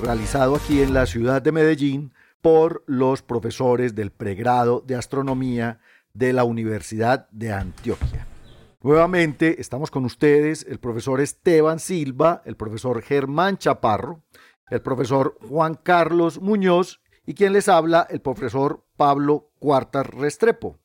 realizado aquí en la ciudad de Medellín por los profesores del pregrado de astronomía de la Universidad de Antioquia. Nuevamente estamos con ustedes el profesor Esteban Silva, el profesor Germán Chaparro, el profesor Juan Carlos Muñoz y quien les habla, el profesor Pablo Cuartas Restrepo.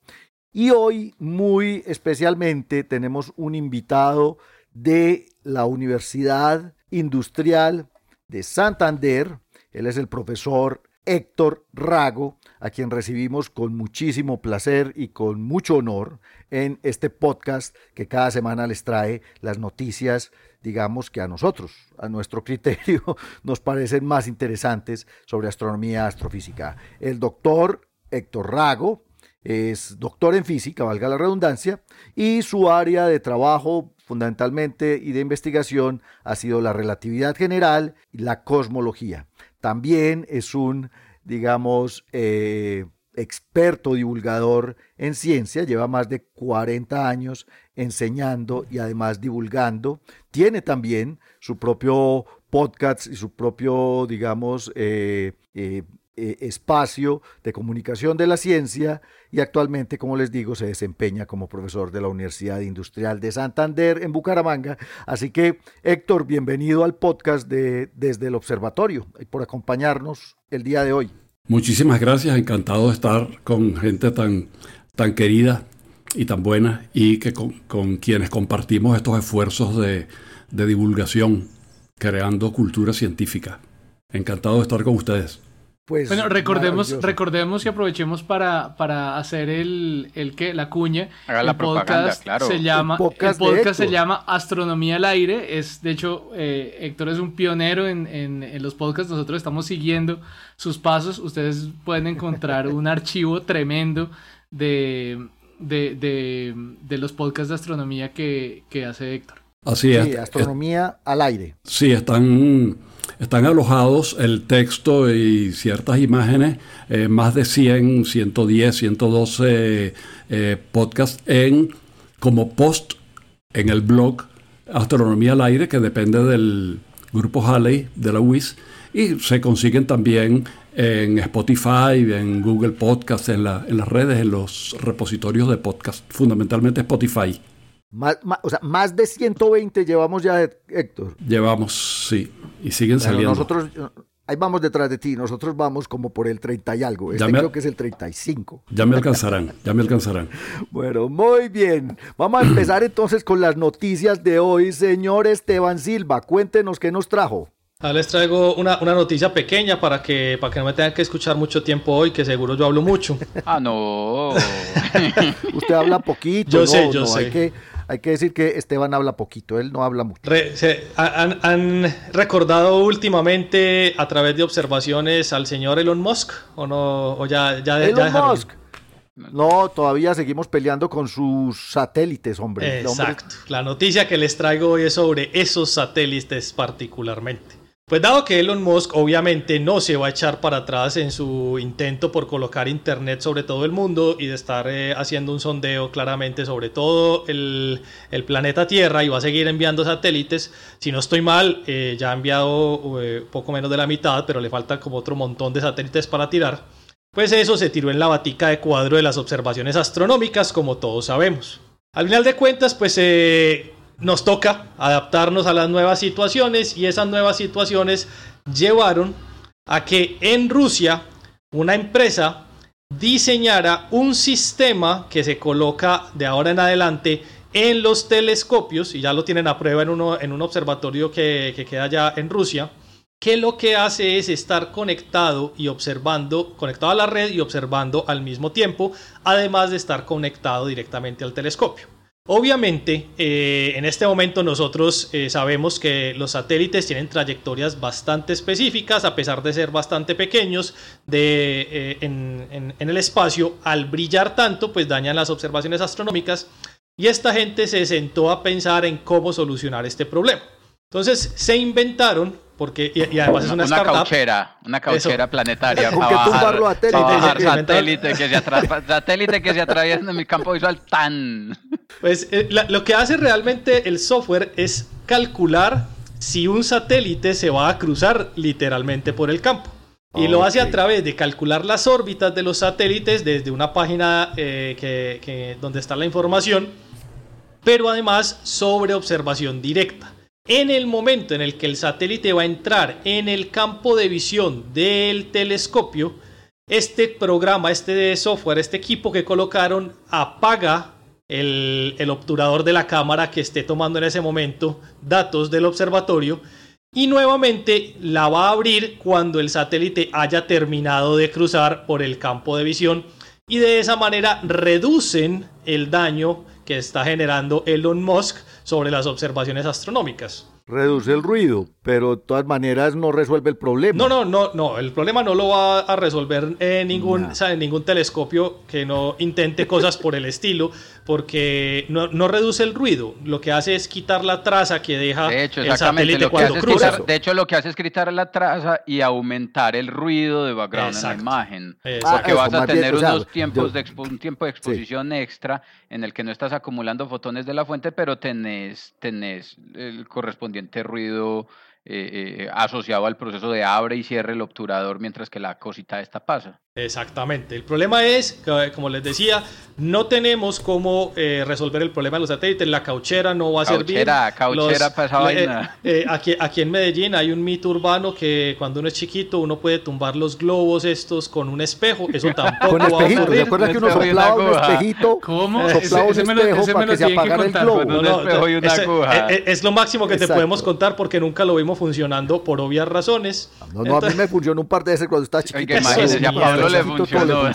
Y hoy, muy especialmente, tenemos un invitado de la Universidad Industrial de Santander. Él es el profesor Héctor Rago, a quien recibimos con muchísimo placer y con mucho honor en este podcast que cada semana les trae las noticias, digamos que a nosotros, a nuestro criterio, nos parecen más interesantes sobre astronomía astrofísica. El doctor Héctor Rago es doctor en física, valga la redundancia, y su área de trabajo fundamentalmente y de investigación ha sido la relatividad general y la cosmología. También es un, digamos, eh, experto divulgador en ciencia, lleva más de 40 años enseñando y además divulgando. Tiene también su propio podcast y su propio, digamos, eh, eh, eh, espacio de comunicación de la ciencia y actualmente, como les digo, se desempeña como profesor de la Universidad Industrial de Santander en Bucaramanga. Así que, Héctor, bienvenido al podcast de Desde el Observatorio y por acompañarnos el día de hoy. Muchísimas gracias, encantado de estar con gente tan, tan querida y tan buena y que con, quienes compartimos estos esfuerzos de, de divulgación, creando cultura científica. Encantado de estar con ustedes. Pues bueno, recordemos, recordemos y aprovechemos para, para hacer el, el que la cuña. Haga el podcast claro. Se llama, el podcast, se llama Astronomía al aire. Es, de hecho, eh, Héctor es un pionero en, en, los podcasts. Nosotros estamos siguiendo sus pasos. Ustedes pueden encontrar un archivo tremendo de, de, de, de, los podcasts de astronomía que, que hace Héctor. Así es. astronomía al aire. Sí, están están alojados el texto y ciertas imágenes, eh, más de 100, 110, 112 podcasts en, como post en el blog Astronomía al Aire, que depende del grupo Halley de la UIS, y se consiguen también en Spotify, en Google Podcast, en, en las redes, en los repositorios de podcast, fundamentalmente Spotify. Más, o sea, más de 120 llevamos ya, Héctor. Llevamos, sí, y siguen saliendo. Nosotros, ahí vamos detrás de ti, nosotros vamos como por el 30 y algo. Este creo que es el 35. Ya me alcanzarán, ya me alcanzarán. bueno, muy bien. Vamos a empezar entonces con las noticias de hoy. Señor Esteban Silva, cuéntenos qué nos trajo. Ah, les traigo una, noticia pequeña para que, para que no me tengan que escuchar mucho tiempo hoy, que seguro yo hablo mucho. ah, no. Usted habla poquito. Yo sé, yo sé. Hay que, hay que decir que Esteban habla poquito, él no habla mucho. han, recordado últimamente a través de observaciones al señor Elon Musk? ¿O no? ¿O ya, ya, Elon Musk. No, todavía seguimos peleando con sus satélites, hombre. Exacto. La noticia que les traigo hoy es sobre esos satélites particularmente. Pues dado que Elon Musk obviamente no se va a echar para atrás en su intento por colocar internet sobre todo el mundo y de estar eh, haciendo un sondeo claramente sobre todo el, planeta Tierra y va a seguir enviando satélites, si no estoy mal, eh, ya ha enviado eh, poco menos de la mitad, pero le falta como otro montón de satélites para tirar, pues eso se tiró en la batica de cuadro de las observaciones astronómicas como todos sabemos. Al final de cuentas, pues nos toca adaptarnos a las nuevas situaciones y esas nuevas situaciones llevaron a que en Rusia una empresa diseñara un sistema que se coloca de ahora en adelante en los telescopios, y ya lo tienen a prueba en, uno, en un observatorio que, que queda allá en Rusia, que lo que hace es estar conectado y observando, conectado a la red y observando al mismo tiempo, además de estar conectado directamente al telescopio. Obviamente, eh, en este momento nosotros eh, sabemos que los satélites tienen trayectorias bastante específicas, a pesar de ser bastante pequeños de, eh, en, en, el espacio, al brillar tanto, pues dañan las observaciones astronómicas. Y esta gente se sentó a pensar en cómo solucionar este problema. Entonces se inventaron porque y, además es una, una cauchera, una cauchera planetaria para bajar, satélite, que se satélite que se atraviesa en mi campo visual tan. Pues eh, lo que hace realmente el software es calcular si un satélite se va a cruzar literalmente por el campo. Y lo hace a través de calcular las órbitas de los satélites desde una página eh, que, donde está la información, pero además sobre observación directa. En el momento en el que el satélite va a entrar en el campo de visión del telescopio, este programa, este software, este equipo que colocaron apaga el, obturador de la cámara que esté tomando en ese momento datos del observatorio y nuevamente la va a abrir cuando el satélite haya terminado de cruzar por el campo de visión y de esa manera reducen el daño que está generando Elon Musk sobre las observaciones astronómicas. Reduce el ruido, pero de todas maneras no resuelve el problema. No, no, no, no. El problema no lo va a resolver en ningún, ningún telescopio que no intente cosas por el estilo, porque no, reduce el ruido. Lo que hace es quitar la traza que deja de hecho, el satélite cuando cruza. de hecho, lo que hace es quitar la traza y aumentar el ruido de background en la imagen. Porque vas a tener unos tiempos de un tiempo de exposición extra en el que no estás acumulando fotones de la fuente, pero tenés, tenés el correspondiente ruido eh, eh, asociado al proceso de abre y cierre el obturador mientras que la cosita esta pasa. Exactamente. El problema es, como les decía, no tenemos cómo eh, resolver el problema de los satélites. La cauchera no va a servir. Cauchera, para aquí, aquí en Medellín hay un mito urbano que cuando uno es chiquito uno puede tumbar los globos estos con un espejo. Eso tampoco va a ocurrir. ¿Te acuerdas que uno soplaba un espejito? ¿Cómo? Soplaba un espejo para que se apagara el globo. Es lo máximo que te podemos contar porque nunca lo vimos funcionando por obvias razones. No, no, a mí me funcionó un par de veces cuando estaba chiquito. Pablo le funcionó.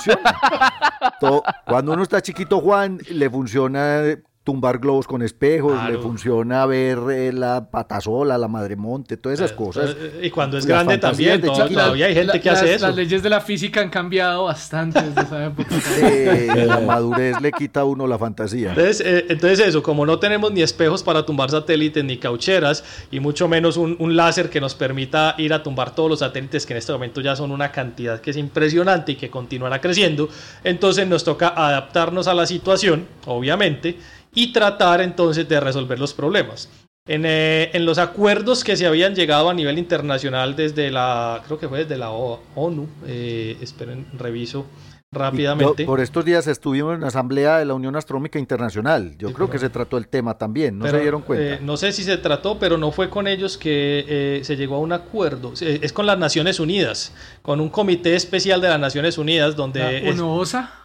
cuando uno está chiquito, Juan, le funciona tumbar globos con espejos, le funciona ver eh, la patasola, la madremonte, todas esas eh, cosas. Eh, y cuando es grande también, todavía hay gente que hace eso. Las leyes de la física han cambiado bastante desde esa época. la madurez le quita a uno la fantasía. Entonces, entonces eso, como no tenemos ni espejos para tumbar satélites, ni caucheras, y mucho menos un, un láser que nos permita ir a tumbar todos los satélites, que en este momento ya son una cantidad que es impresionante y que continuará creciendo, entonces nos toca adaptarnos a la situación, obviamente, y tratar entonces de resolver los problemas. En, eh, en, los acuerdos que se habían llegado a nivel internacional desde la, creo que fue desde la ONU, eh, esperen, reviso rápidamente. por estos días estuvimos en la Asamblea de la Unión Astronómica Internacional. Yo creo que se trató el tema también, ¿no se dieron cuenta? Eh, no sé si se trató, pero no fue con ellos que eh, se llegó a un acuerdo. Es con las Naciones Unidas, con un comité especial de las Naciones Unidas donde... ¿La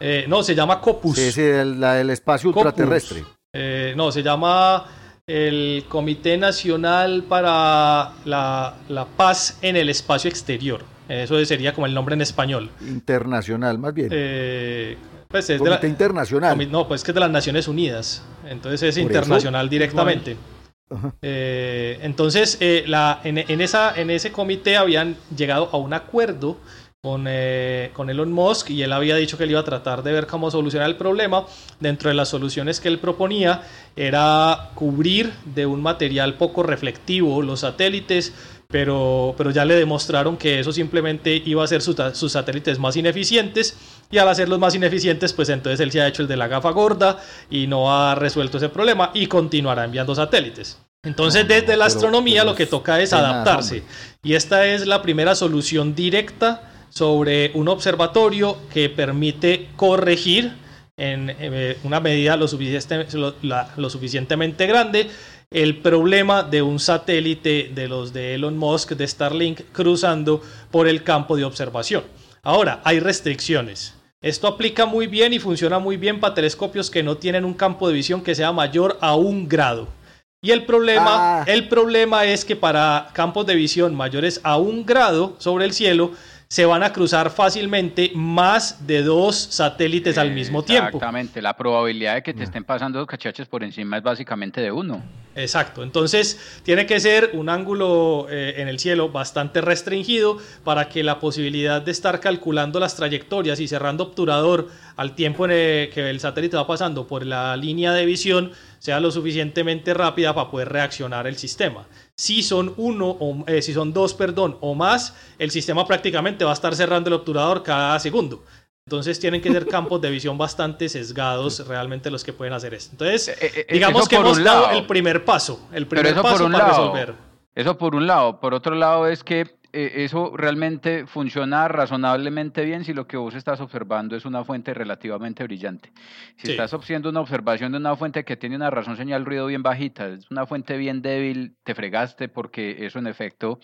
eh, no, se llama COPUS. Sí, sí, el, el espacio ultraterrestre. No, se llama el Comité Nacional para la, la Paz en el Espacio Exterior. Eso sería como el nombre en español. Internacional, más bien. Eh, pues es de internacional. No, pues es que es de las Naciones Unidas. Entonces es internacional directamente. Eh, entonces, eh, la, en, esa, en ese comité habían llegado a un acuerdo con, con Elon Musk y él había dicho que él iba a tratar de ver cómo solucionar el problema. Dentro de las soluciones que él proponía era cubrir de un material poco reflectivo los satélites pero, pero ya le demostraron que eso simplemente iba a hacer sus, satélites más ineficientes y al hacerlos más ineficientes, pues entonces él se ha hecho el de la gafa gorda y no ha resuelto ese problema y continuará enviando satélites. Entonces, desde la astronomía lo que toca es adaptarse. Y esta es la primera solución directa sobre un observatorio que permite corregir en eh, una medida lo, lo suficientemente grande el problema de un satélite de los de Elon Musk, de Starlink, cruzando por el campo de observación. Ahora, hay restricciones. Esto aplica muy bien y funciona muy bien para telescopios que no tienen un campo de visión que sea mayor a un grado. Y el problema, ah. el problema es que para campos de visión mayores a un grado sobre el cielo, se van a cruzar fácilmente más de dos satélites al mismo tiempo. Exactamente, la probabilidad de que te mm. estén pasando dos cachaches por encima es básicamente de uno. Exacto, entonces tiene que ser un ángulo eh, en el cielo bastante restringido para que la posibilidad de estar calculando las trayectorias y cerrando obturador al tiempo en el que el satélite va pasando por la línea de visión sea lo suficientemente rápida para poder reaccionar el sistema. Si son uno o eh, si son dos, perdón, o más, el sistema prácticamente va a estar cerrando el obturador cada segundo. Entonces tienen que ser campos de visión bastante sesgados realmente los que pueden hacer esto. Entonces, eh, eh, digamos que hemos dado el primer paso, el primer paso para resolver. Eso por un lado. Por otro lado es que eh, eso realmente funciona razonablemente bien si lo que vos estás observando es una fuente relativamente brillante. Si estás haciendo una observación de una fuente que tiene una razón señal ruido bien bajita, es una fuente bien débil, te fregaste porque eso en efecto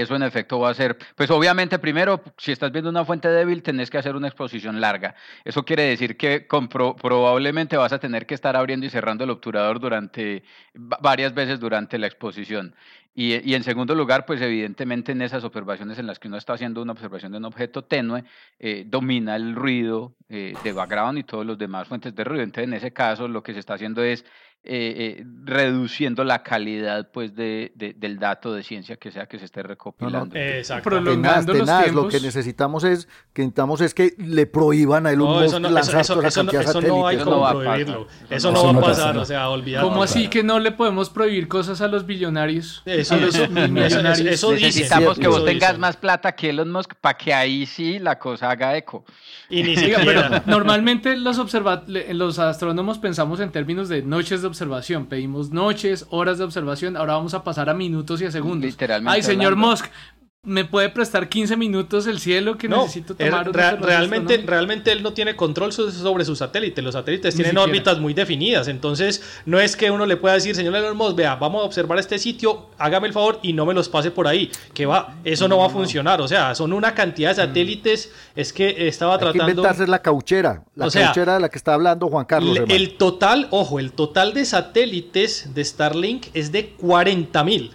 eso en efecto va a ser, pues obviamente primero, si estás viendo una fuente débil, tenés que hacer una exposición larga. Eso quiere decir que probablemente vas a tener que estar abriendo y cerrando el obturador durante varias veces durante la exposición. Y, en segundo lugar, pues evidentemente en esas observaciones en las que uno está haciendo una observación de un objeto tenue, eh, domina el ruido eh, de background y todas las demás fuentes de ruido. Entonces, en ese caso, lo que se está haciendo es eh, eh, reduciendo la calidad pues de, del dato de ciencia que sea que se esté recopilando. Exacto. Prolongando los tiempos. Lo que necesitamos es que necesitamos es que le prohíban a Elon Musk eso no, lanzar eso, eso, eso, no hay como prohibirlo. Eso no va a pasar, o sea, olvídate. ¿Cómo así que no le podemos prohibir cosas a los billonarios? Eso, a los millonarios. Eso, Necesitamos que vos tengas más plata que Elon Musk para que ahí sí la cosa haga eco. Y ni siquiera. normalmente los, los astrónomos pensamos en términos de noches de observación. Pedimos noches, horas de observación. Ahora vamos a pasar a minutos y a segundos. Literalmente. Ay, señor Musk, ¿Me puede prestar 15 minutos el cielo que necesito tomar? realmente, realmente él no tiene control sobre sus satélites. Los satélites tienen órbitas muy definidas. Entonces, no es que uno le pueda decir, señor Elon Musk, vea, vamos a observar este sitio, hágame el favor y no me los pase por ahí. Que va, eso no, va a funcionar. O sea, son una cantidad de satélites. Es que estaba tratando. Que inventarse la cauchera. La cauchera de la que está hablando Juan Carlos. el total, ojo, el total de satélites de Starlink es de 40 mil.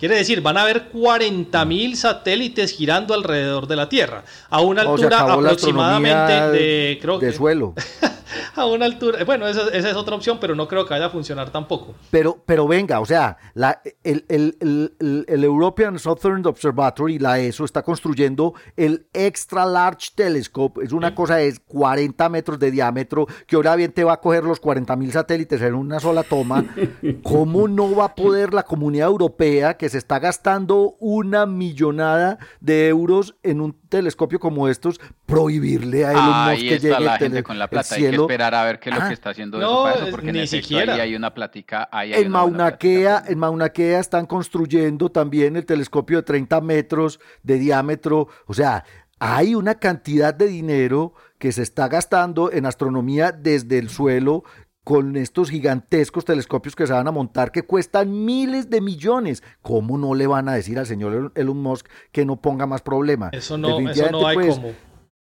Quiere decir, van a haber 40.000 satélites girando alrededor de la Tierra, a una altura aproximadamente de, creo de suelo. a una altura, bueno, esa, es otra opción, pero no creo que vaya a funcionar tampoco. Pero, pero venga, o sea, la, el, el, el, European Southern Observatory, la ESO, está construyendo el Extra Large Telescope, es una cosa de 40 metros de diámetro, que ahora bien te va a coger los 40.000 satélites en una sola toma. ¿Cómo no va a poder la comunidad europea que se está gastando una millonada de euros en un telescopio como estos, prohibirle a Elon Musk que llegue la gente con la plata. Hay que esperar a ver qué es lo que está haciendo no, eso, porque ni siquiera. hay una plática. en, Mauna Kea, en Mauna Kea están construyendo también el telescopio de 30 metros de diámetro. O sea, hay una cantidad de dinero que se está gastando en astronomía desde el suelo con estos gigantescos telescopios que se van a montar que cuestan miles de millones. ¿Cómo no le van a decir al señor Elon Musk que no ponga más problema? Eso no, eso no hay pues, como.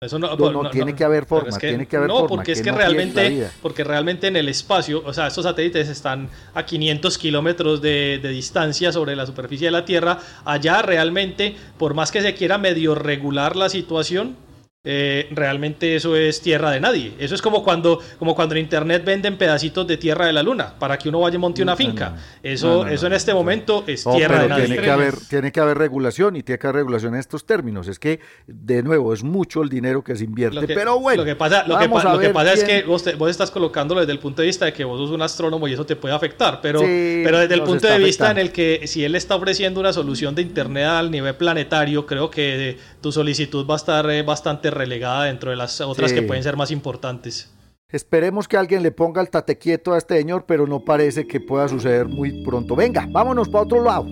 Eso no, no, tiene que haber forma, tiene que haber no, porque es que, realmente, porque realmente en el espacio, o sea, estos satélites están a 500 kilómetros de, de, distancia sobre la superficie de la Tierra. Allá realmente, por más que se quiera medio regular la situación, eh, realmente eso es tierra de nadie. Eso es como cuando, como cuando en internet venden pedacitos de tierra de la luna para que uno vaya y monte una finca. eso, eso en este momento es tierra de nadie. Tiene que, haber, tiene que haber regulación y tiene que haber regulación en estos términos. Es que, de nuevo, es mucho el dinero que se invierte. pero bueno, lo que pasa, lo que, pasa es que vos, vos, estás colocándolo desde el punto de vista de que vos sos un astrónomo y eso te puede afectar. Pero, pero desde el punto de vista en el que si él está ofreciendo una solución de internet al nivel planetario, creo que tu solicitud va a estar eh, bastante relegada dentro de las otras que pueden ser más importantes. Esperemos que alguien le ponga el tate quieto a este señor, pero no parece que pueda suceder muy pronto. Venga, vámonos para otro lado.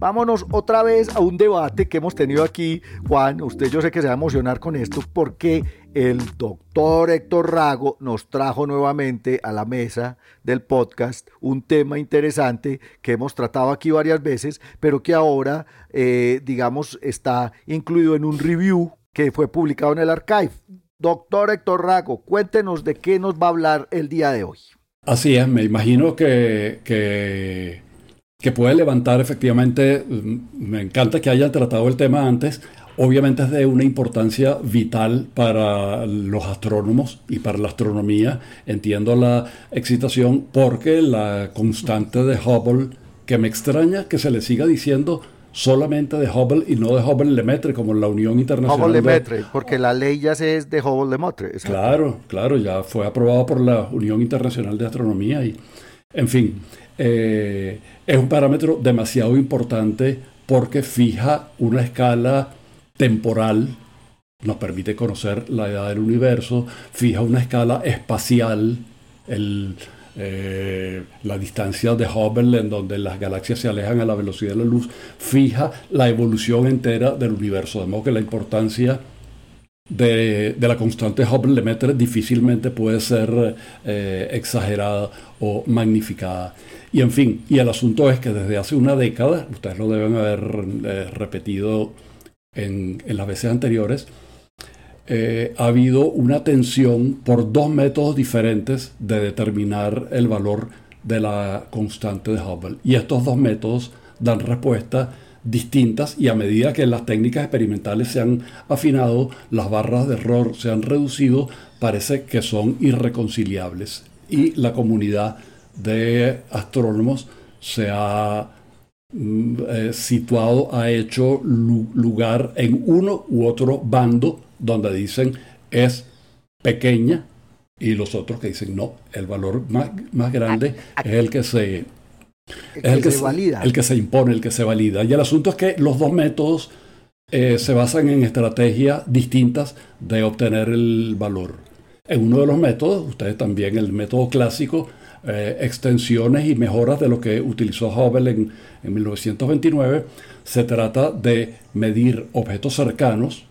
Vámonos otra vez a un debate que hemos tenido aquí, Juan. Usted yo sé que se va a emocionar con esto porque el doctor Héctor Rago nos trajo nuevamente a la mesa del podcast un tema interesante que hemos tratado aquí varias veces, pero que ahora, eh, digamos, está incluido en un review que fue publicado en el archive. Doctor Héctor Rago, cuéntenos de qué nos va a hablar el día de hoy. Así es, me imagino que, que, que puede levantar efectivamente, mm, me encanta que hayan tratado el tema antes, obviamente es de una importancia vital para los astrónomos y para la astronomía. Entiendo la excitación porque la constante de Hubble, que me extraña que se le siga diciendo solamente de Hubble y no de Hubble-Lemaitre como la Unión Internacional. Hubble-Lemaitre, porque la ley ya se es de Hubble-Lemaitre. Claro, claro, ya fue aprobado por la Unión Internacional de Astronomía y, en fin, eh, es un parámetro demasiado importante porque fija una escala temporal, nos permite conocer la edad del universo, fija una escala espacial, eh, la distancia de Hubble en donde las galaxias se alejan a la velocidad de la luz, fija la evolución entera del universo, de modo que la importancia de, la constante Hubble-Lemaitre difícilmente puede ser eh, exagerada o magnificada. Y en fin, y el asunto es que desde hace una década, ustedes lo deben haber eh, repetido en, en las veces anteriores, eh, ha habido una tensión por dos métodos diferentes de determinar el valor de la constante de Hubble. Y estos dos métodos dan respuestas distintas y a medida que las técnicas experimentales se han afinado, las barras de error se han reducido, parece que son irreconciliables. Y la comunidad de astrónomos se ha mm, eh, situado, ha hecho lugar en uno u otro bando donde dicen es pequeña y los otros que dicen no, el valor más, más grande es el que se... el que, se, valida. El que se impone, el que se valida. Y el asunto es que los dos métodos eh, se basan en estrategias distintas de obtener el valor. En uno de los métodos, ustedes también, el método clásico, eh, extensiones y mejoras de lo que utilizó Hubble en, en 1929, se trata de medir objetos cercanos,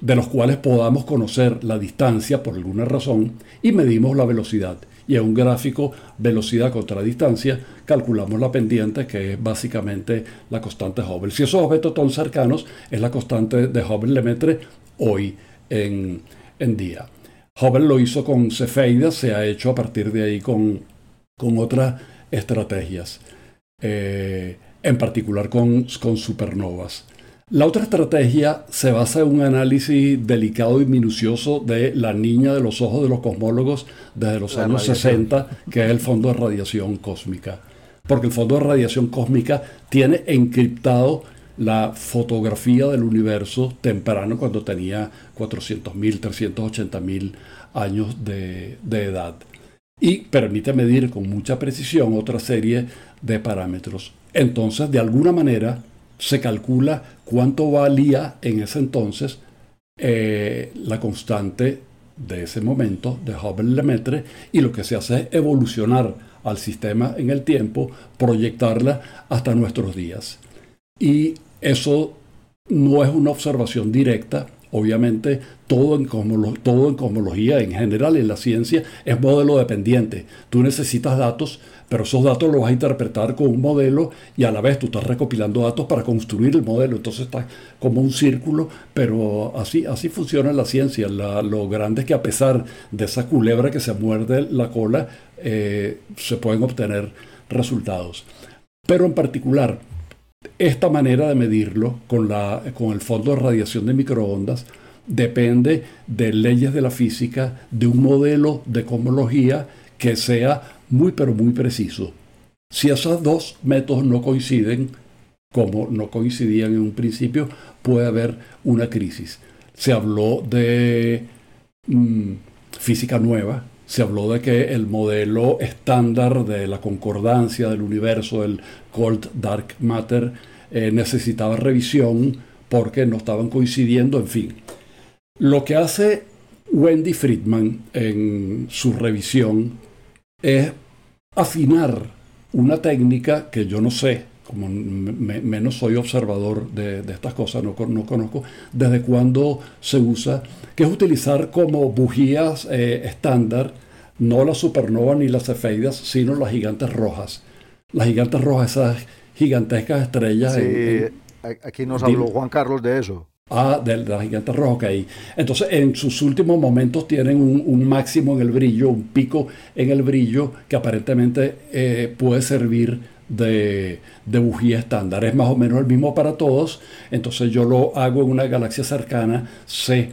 de los cuales podamos conocer la distancia por alguna razón y medimos la velocidad. Y en un gráfico velocidad contra distancia calculamos la pendiente que es básicamente la constante Hubble. Si esos objetos son cercanos es la constante de Hubble-Lemaitre hoy en, en, día. Hubble lo hizo con cefeidas, se ha hecho a partir de ahí con, con otras estrategias, eh, en particular con, con supernovas. La otra estrategia se basa en un análisis delicado y minucioso de la niña de los ojos de los cosmólogos desde los años 60, que es el fondo de radiación cósmica. Porque el fondo de radiación cósmica tiene encriptado la fotografía del universo temprano cuando tenía 400.000, 380.000 años de, de edad. Y permite medir con mucha precisión otra serie de parámetros. Entonces, de alguna manera, se calcula cuánto valía en ese entonces eh, la constante de ese momento de Hubble-Lemaitre y lo que se hace es evolucionar al sistema en el tiempo, proyectarla hasta nuestros días. Y eso no es una observación directa, obviamente todo en, todo en cosmología en general en la ciencia es modelo dependiente. Tú necesitas datos pero esos datos los vas a interpretar con un modelo y a la vez tú estás recopilando datos para construir el modelo. Entonces está como un círculo, pero así, así funciona la ciencia. lo grande es que a pesar de esa culebra que se muerde la cola, eh, se pueden obtener resultados. Pero en particular, esta manera de medirlo con, la, con el fondo de radiación de microondas depende de leyes de la física, de un modelo de cosmología que sea muy pero muy preciso. Si esos dos métodos no coinciden, como no coincidían en un principio, puede haber una crisis. Se habló de mm, física nueva, se habló de que el modelo estándar de la concordancia del universo, el Cold Dark Matter, eh, necesitaba revisión porque no estaban coincidiendo, en fin. Lo que hace Wendy Friedman en su revisión es afinar una técnica que yo no sé, como menos soy observador de, estas cosas, no, no, conozco desde cuándo se usa, que es utilizar como bujías eh, estándar no las supernovas ni las cefeidas, sino las gigantes rojas. Las gigantes rojas, esas gigantescas estrellas. Sí, aquí nos habló Juan Carlos de eso. Ah, de, la gigante roja, ok. Entonces, en sus últimos momentos tienen un, máximo en el brillo, un pico en el brillo que aparentemente eh, puede servir de, bujía estándar. Es más o menos el mismo para todos. Entonces, yo lo hago en una galaxia cercana, sé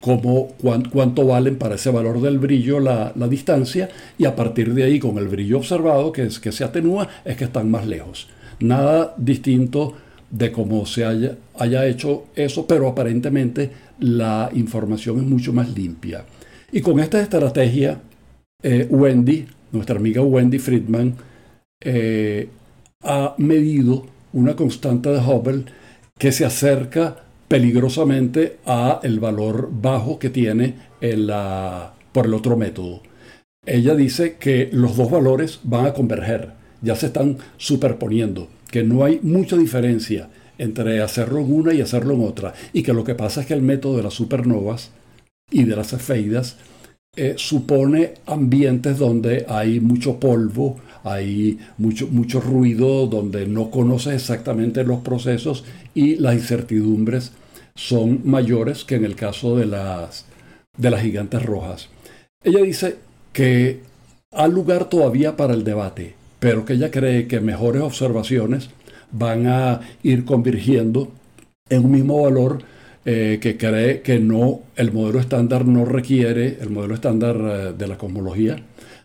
cómo, cuánto valen para ese valor del brillo la, distancia y a partir de ahí, con el brillo observado, que, es, que se atenúa, es que están más lejos. Nada distinto de cómo se haya, haya hecho eso, pero aparentemente la información es mucho más limpia. Y con esta estrategia, eh, Wendy, nuestra amiga Wendy Friedman, eh, ha medido una constante de Hubble que se acerca peligrosamente a el valor bajo que tiene la, por el otro método. Ella dice que los dos valores van a converger, ya se están superponiendo que no hay mucha diferencia entre hacerlo en una y hacerlo en otra, y que lo que pasa es que el método de las supernovas y de las cefeidas eh, supone ambientes donde hay mucho polvo, hay mucho, mucho ruido, donde no conoces exactamente los procesos y las incertidumbres son mayores que en el caso de las, de las gigantes rojas. Ella dice que hay lugar todavía para el debate, pero que ella cree que mejores observaciones van a ir convirgiendo en un mismo valor eh, que cree que no, el modelo estándar no requiere, el modelo estándar eh, de la cosmología,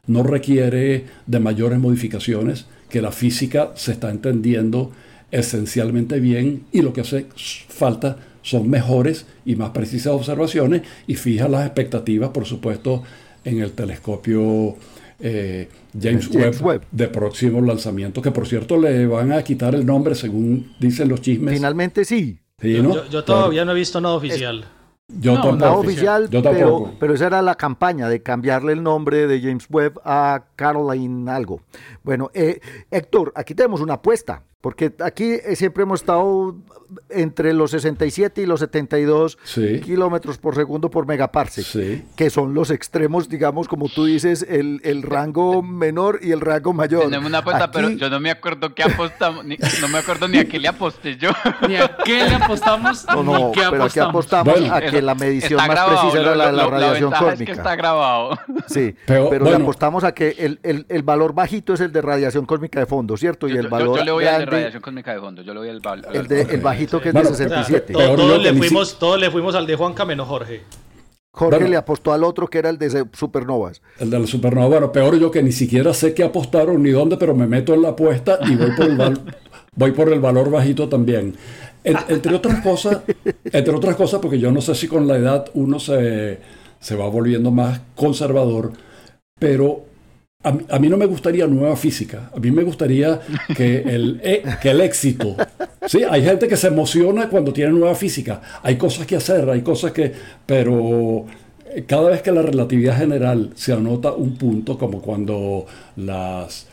no requiere de mayores modificaciones, que la física se está entendiendo esencialmente bien y lo que hace falta son mejores y más precisas observaciones y fija las expectativas, por supuesto, en el telescopio eh, James, Webb, de próximo lanzamiento, que por cierto le van a quitar el nombre según dicen los chismes. Finalmente sí. yo, todavía no he visto nada oficial. Yo tampoco. oficial, pero, pero, esa era la campaña de cambiarle el nombre de James Webb a Caroline algo. Bueno, eh, Héctor, aquí tenemos una apuesta. Porque aquí eh, siempre hemos estado entre los 67 y los 72 kilómetros por segundo por megaparsec, que son los extremos, digamos, como tú dices, el, el rango menor y el rango mayor. Tenemos una apuesta, pero yo no me acuerdo qué apostamos, no me acuerdo ni a qué le aposté yo. Ni a qué le apostamos, no, no, qué pero aquí apostamos a que la medición más precisa era la de la radiación cósmica. Es que está grabado. Sí, pero, le apostamos a que el, el, el, valor bajito es el de radiación cósmica de fondo, ¿cierto? Y el valor le voy radiación cósmica de fondo. Yo le voy al, el, de, el bajito que es de 67. todos, le fuimos, todos le fuimos al de Juan Cameno Jorge. Jorge le apostó al otro que era el de supernovas. El de la supernova, bueno, peor yo que ni siquiera sé qué apostaron ni dónde, pero me meto en la apuesta y voy por el, voy por el valor bajito también. entre otras cosas, entre otras cosas, porque yo no sé si con la edad uno se, se va volviendo más conservador, pero a, mí no me gustaría nueva física, a mí me gustaría que el, e, que el éxito. Sí, hay gente que se emociona cuando tiene nueva física, hay cosas que hacer, hay cosas que... Pero cada vez que la relatividad general se anota un punto, como cuando las...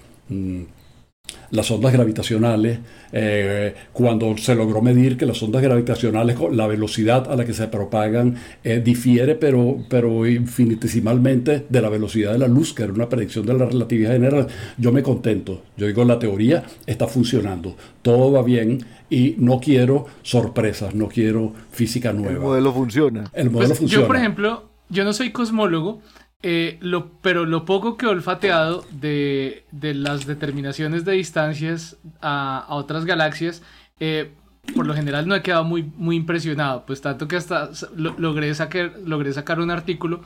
Las ondas gravitacionales, eh, cuando se logró medir que las ondas gravitacionales, la velocidad a la que se propagan eh, difiere, pero, pero infinitesimalmente de la velocidad de la luz, que era una predicción de la relatividad general, yo me contento. Yo digo, la teoría está funcionando, todo va bien y no quiero sorpresas, no quiero física nueva. El modelo funciona. El modelo pues, funciona. Yo, por ejemplo, yo no soy cosmólogo, eh, lo, pero lo poco que he olfateado de, de las determinaciones de distancias a, a otras galaxias, eh, por lo general no he quedado muy, muy impresionado, pues tanto que hasta logré, sacar, logré sacar un artículo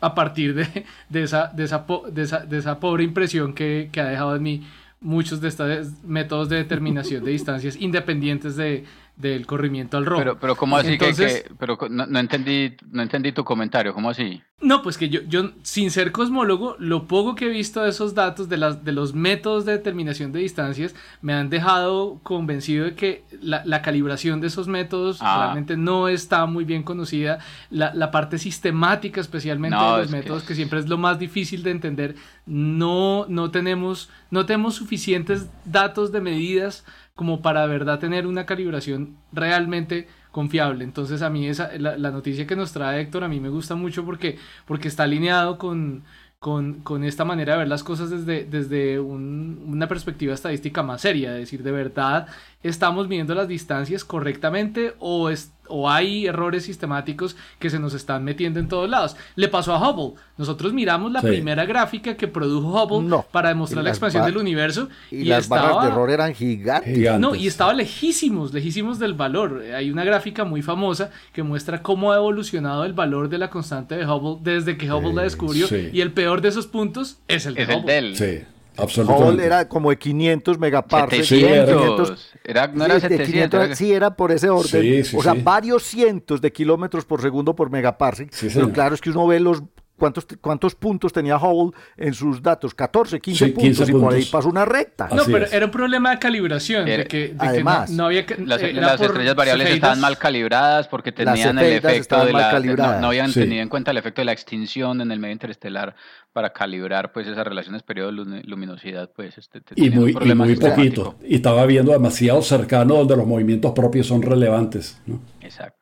a partir de, de, esa, de, esa, de, esa, de esa pobre impresión que, que ha dejado en mí muchos de estos métodos de determinación de distancias independientes de, del corrimiento al rojo. Pero, pero ¿cómo así que, pero no, entendí, no entendí tu comentario, ¿cómo así? No, pues que yo, yo, sin ser cosmólogo, lo poco que he visto de esos datos, de, las, de los métodos de determinación de distancias, me han dejado convencido de que la, calibración de esos métodos ah. realmente no está muy bien conocida. La, la parte sistemática, especialmente de los métodos, que... siempre es lo más difícil de entender, no, no, tenemos, no tenemos suficientes datos de medidas como para verdad tener una calibración realmente confiable. Entonces a mí esa, la, noticia que nos trae Héctor a mí me gusta mucho porque, porque está alineado con, con, esta manera de ver las cosas desde, desde una perspectiva estadística más seria, es decir, de verdad estamos midiendo las distancias correctamente o, o hay errores sistemáticos que se nos están metiendo en todos lados. Le pasó a Hubble. Nosotros miramos la primera gráfica que produjo Hubble para demostrar la expansión del universo. Y, las barras de error eran gigantes. No, y estaba lejísimos, lejísimos del valor. Hay una gráfica muy famosa que muestra cómo ha evolucionado el valor de la constante de Hubble desde que Hubble la descubrió. Y el peor de esos puntos es el de Hubble. Sí. Absolutamente. era como de 500 megaparsecs. Sí, era, no era 700, sí, era por ese orden. o sea, varios cientos de kilómetros por segundo por megaparsec. pero claro, es que uno ve los ¿Cuántos, ¿Cuántos puntos tenía Hubble en sus datos? 14, 15, puntos, y por ahí pasó una recta. no, pero era un problema de calibración. de que, además, no, había las, estrellas variables estaban mal calibradas porque tenían el efecto de la. No, habían tenido en cuenta el efecto de la extinción en el medio interestelar para calibrar pues esas relaciones periodo-luminosidad. Pues, este, y muy, y muy poquito. Y estaba viendo demasiado cercano donde los movimientos propios son relevantes. Exacto.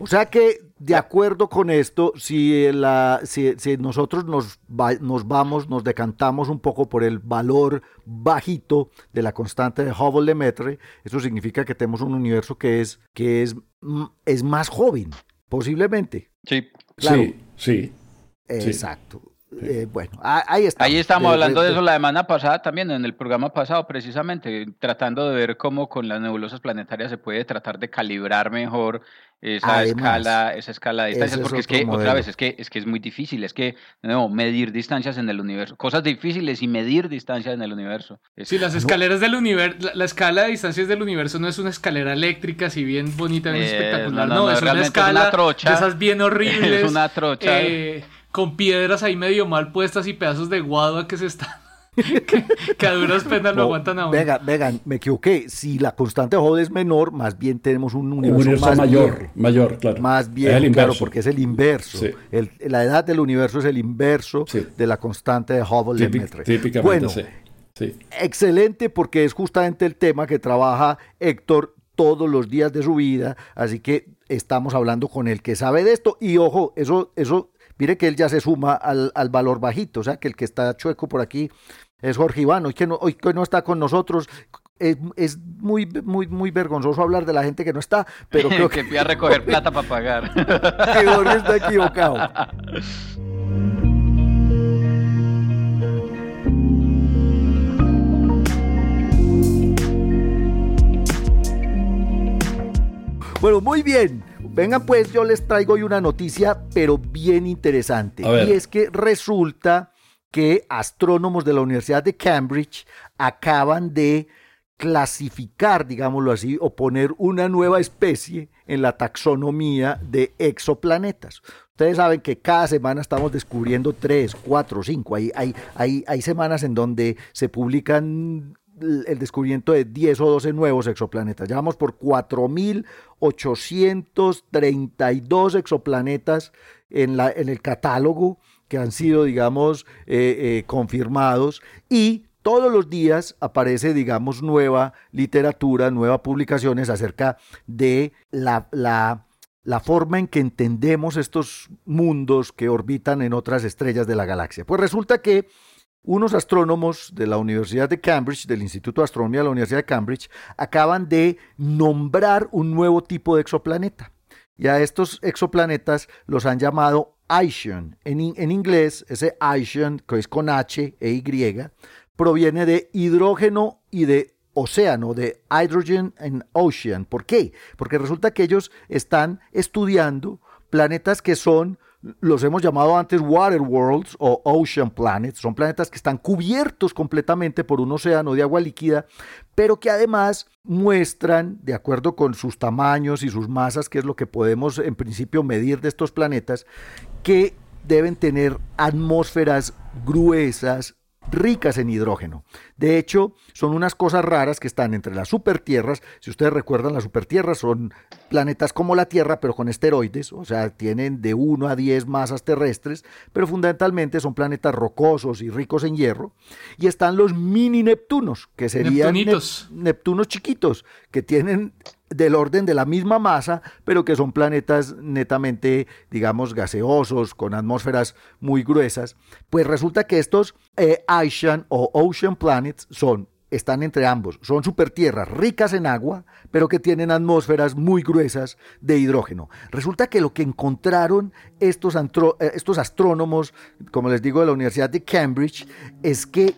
O sea que, de acuerdo con esto, si, la, si, nosotros nos, nos vamos, nos decantamos un poco por el valor bajito de la constante de Hubble-Lemaitre, eso significa que tenemos un universo que es, que es, es más joven, posiblemente. Sí. Claro. Sí, sí. Exacto. Eh, bueno, ahí está. Ahí estamos hablando de, eso la semana pasada también, en el programa pasado precisamente, tratando de ver cómo con las nebulosas planetarias se puede tratar de calibrar mejor esa escala, esa escala de distancias, porque es, que otra vez es que es que es muy difícil, es que no, medir distancias en el universo, cosas difíciles y medir distancias en el universo. Sí, las escaleras del universo, la, escala de distancias del universo no es una escalera eléctrica, si bien bonita, bien eh, espectacular, no, es una escala trocha, de esas bien horribles. Es una trocha. Eh, con piedras ahí medio mal puestas y pedazos de guadua que se están. que, a duras penas lo aguantan aún. Venga, venga, me equivoqué. Si la constante de Hubble es menor, más bien tenemos un universo, más mayor, mayor, claro. Más bien, claro, porque es el inverso. la edad del universo es el inverso de la constante de Hubble. típicamente, bueno, sí. Excelente, porque es justamente el tema que trabaja Héctor todos los días de su vida, así que estamos hablando con el que sabe de esto y ojo, eso, eso Mire que él ya se suma al, valor bajito, o sea que el que está chueco por aquí es Jorge Iván, hoy que no, hoy que no está con nosotros. Es, muy, muy, muy vergonzoso hablar de la gente que no está, pero creo que... que a recoger plata para pagar. que Jorge está equivocado. Bueno, muy bien. Vengan pues, yo les traigo hoy una noticia, pero bien interesante. Y es que resulta que astrónomos de la Universidad de Cambridge acaban de clasificar, digámoslo así, o poner una nueva especie en la taxonomía de exoplanetas. Ustedes saben que cada semana estamos descubriendo tres, cuatro, cinco. Hay, hay, hay, hay semanas en donde se publican el descubrimiento de 10 o 12 nuevos exoplanetas. Ya vamos por 4.832 exoplanetas en, la, en el catálogo que han sido, digamos, eh, eh, confirmados y todos los días aparece, digamos, nueva literatura, nuevas publicaciones acerca de la, la, la, forma en que entendemos estos mundos que orbitan en otras estrellas de la galaxia. Pues resulta que unos astrónomos de la Universidad de Cambridge, del Instituto de Astronomía de la Universidad de Cambridge, acaban de nombrar un nuevo tipo de exoplaneta. Y a estos exoplanetas los han llamado Iceon. En, en inglés, ese Iceon, que es con H e Y, proviene de hidrógeno y de océano, de hydrogen and ocean. ¿Por qué? Porque resulta que ellos están estudiando planetas que son los hemos llamado antes water worlds o ocean planets. Son planetas que están cubiertos completamente por un océano de agua líquida, pero que además muestran, de acuerdo con sus tamaños y sus masas, que es lo que podemos en principio medir de estos planetas, que deben tener atmósferas gruesas, ricas en hidrógeno. De hecho, son unas cosas raras que están entre las supertierras. Si ustedes recuerdan, las supertierras son planetas como la Tierra, pero con esteroides, o sea, tienen de 1 a 10 masas terrestres, pero fundamentalmente son planetas rocosos y ricos en hierro. Y están los mini Neptunos, que serían Neptunos chiquitos, que tienen del orden de la misma masa, pero que son planetas netamente, digamos, gaseosos, con atmósferas muy gruesas, pues resulta que estos eh, o Ocean Son están entre ambos. Son supertierras ricas en agua, pero que tienen atmósferas muy gruesas de hidrógeno. Resulta que lo que encontraron estos, eh, estos astrónomos, como les digo, de la Universidad de Cambridge, es que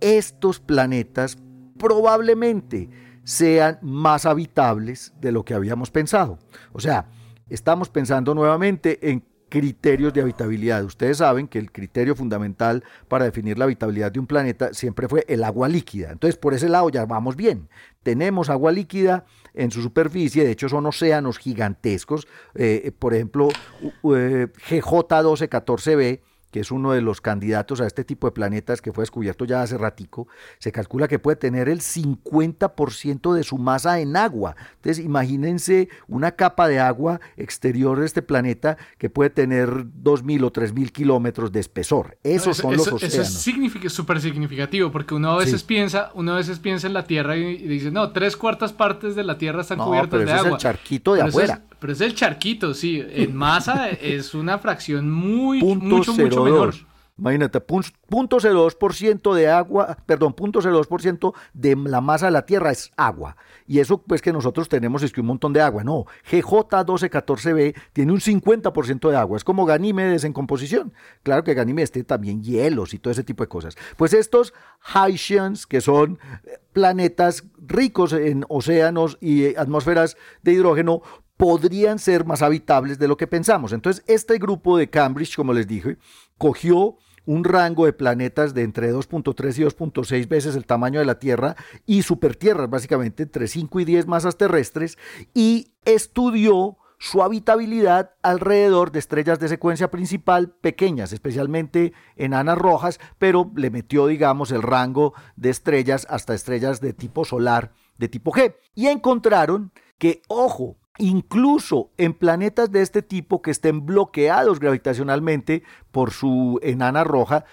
estos planetas probablemente sean más habitables de lo que habíamos pensado. O sea, estamos pensando nuevamente en criterios de habitabilidad. Ustedes saben que el criterio fundamental para definir la habitabilidad de un planeta siempre fue el agua líquida. Entonces, por ese lado ya vamos bien. Tenemos agua líquida en su superficie, de hecho son océanos gigantescos. Eh, por ejemplo, GJ1214b que es uno de los candidatos a este tipo de planetas que fue descubierto ya hace ratico, se calcula que puede tener el 50% de su masa en agua. Entonces, imagínense una capa de agua exterior de este planeta que puede tener 2.000 o 3.000 kilómetros de espesor. Esos son los océanos. Eso es súper significativo, porque uno a veces piensa, uno a veces piensa en la Tierra y, dice, no, tres cuartas partes de la Tierra están cubiertas de agua. Es el charquito de afuera. Pero es el charquito, sí. En masa es una fracción muy, mucho, mucho Imagínate, punto ciento de agua, perdón, punto ciento de la masa de la Tierra es agua. Y eso pues que nosotros tenemos es que un montón de agua. No, GJ1214b tiene un 50% de agua. Es como Ganímedes en composición. Claro que Ganímedes tiene también hielos y todo ese tipo de cosas. Pues estos Haitians, que son eh, planetas ricos en océanos y eh, atmósferas de hidrógeno, podrían ser más habitables de lo que pensamos. Entonces, este grupo de Cambridge, como les dije, cogió un rango de planetas de entre 2.3 y 2.6 veces el tamaño de la Tierra y supertierras, básicamente entre 5 y 10 masas terrestres, y estudió su habitabilidad alrededor de estrellas de secuencia principal pequeñas, especialmente enanas rojas, pero le metió, digamos, el rango de estrellas hasta estrellas de tipo solar, de tipo G. Y encontraron que, ojo, incluso en planetas de este tipo que estén bloqueados gravitacionalmente por su enana roja,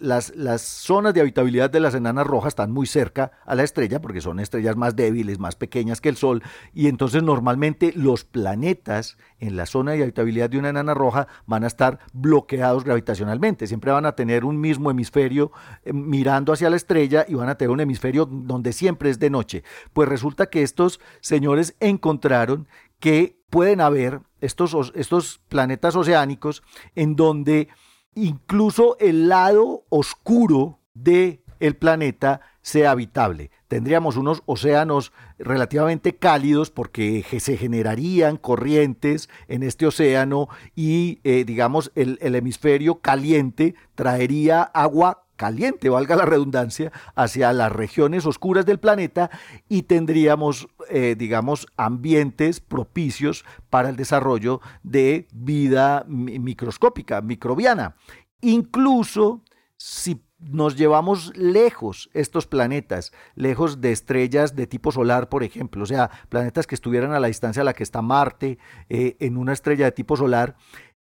las, las, zonas de habitabilidad de las enanas rojas están muy cerca a la estrella porque son estrellas más débiles, más pequeñas que el Sol, y entonces normalmente los planetas en la zona de habitabilidad de una enana roja van a estar bloqueados gravitacionalmente, siempre van a tener un mismo hemisferio eh, mirando hacia la estrella y van a tener un hemisferio donde siempre es de noche. Pues resulta que estos señores encontraron que pueden haber estos, estos planetas oceánicos en donde incluso el lado oscuro de el planeta sea habitable. Tendríamos unos océanos relativamente cálidos porque se generarían corrientes en este océano y, eh, digamos, el, el hemisferio caliente traería agua caliente, valga la redundancia, hacia las regiones oscuras del planeta y tendríamos, eh, digamos, ambientes propicios para el desarrollo de vida microscópica, microbiana. Incluso si nos llevamos lejos estos planetas, lejos de estrellas de tipo solar, por ejemplo, o sea, planetas que estuvieran a la distancia a la que está Marte eh, en una estrella de tipo solar,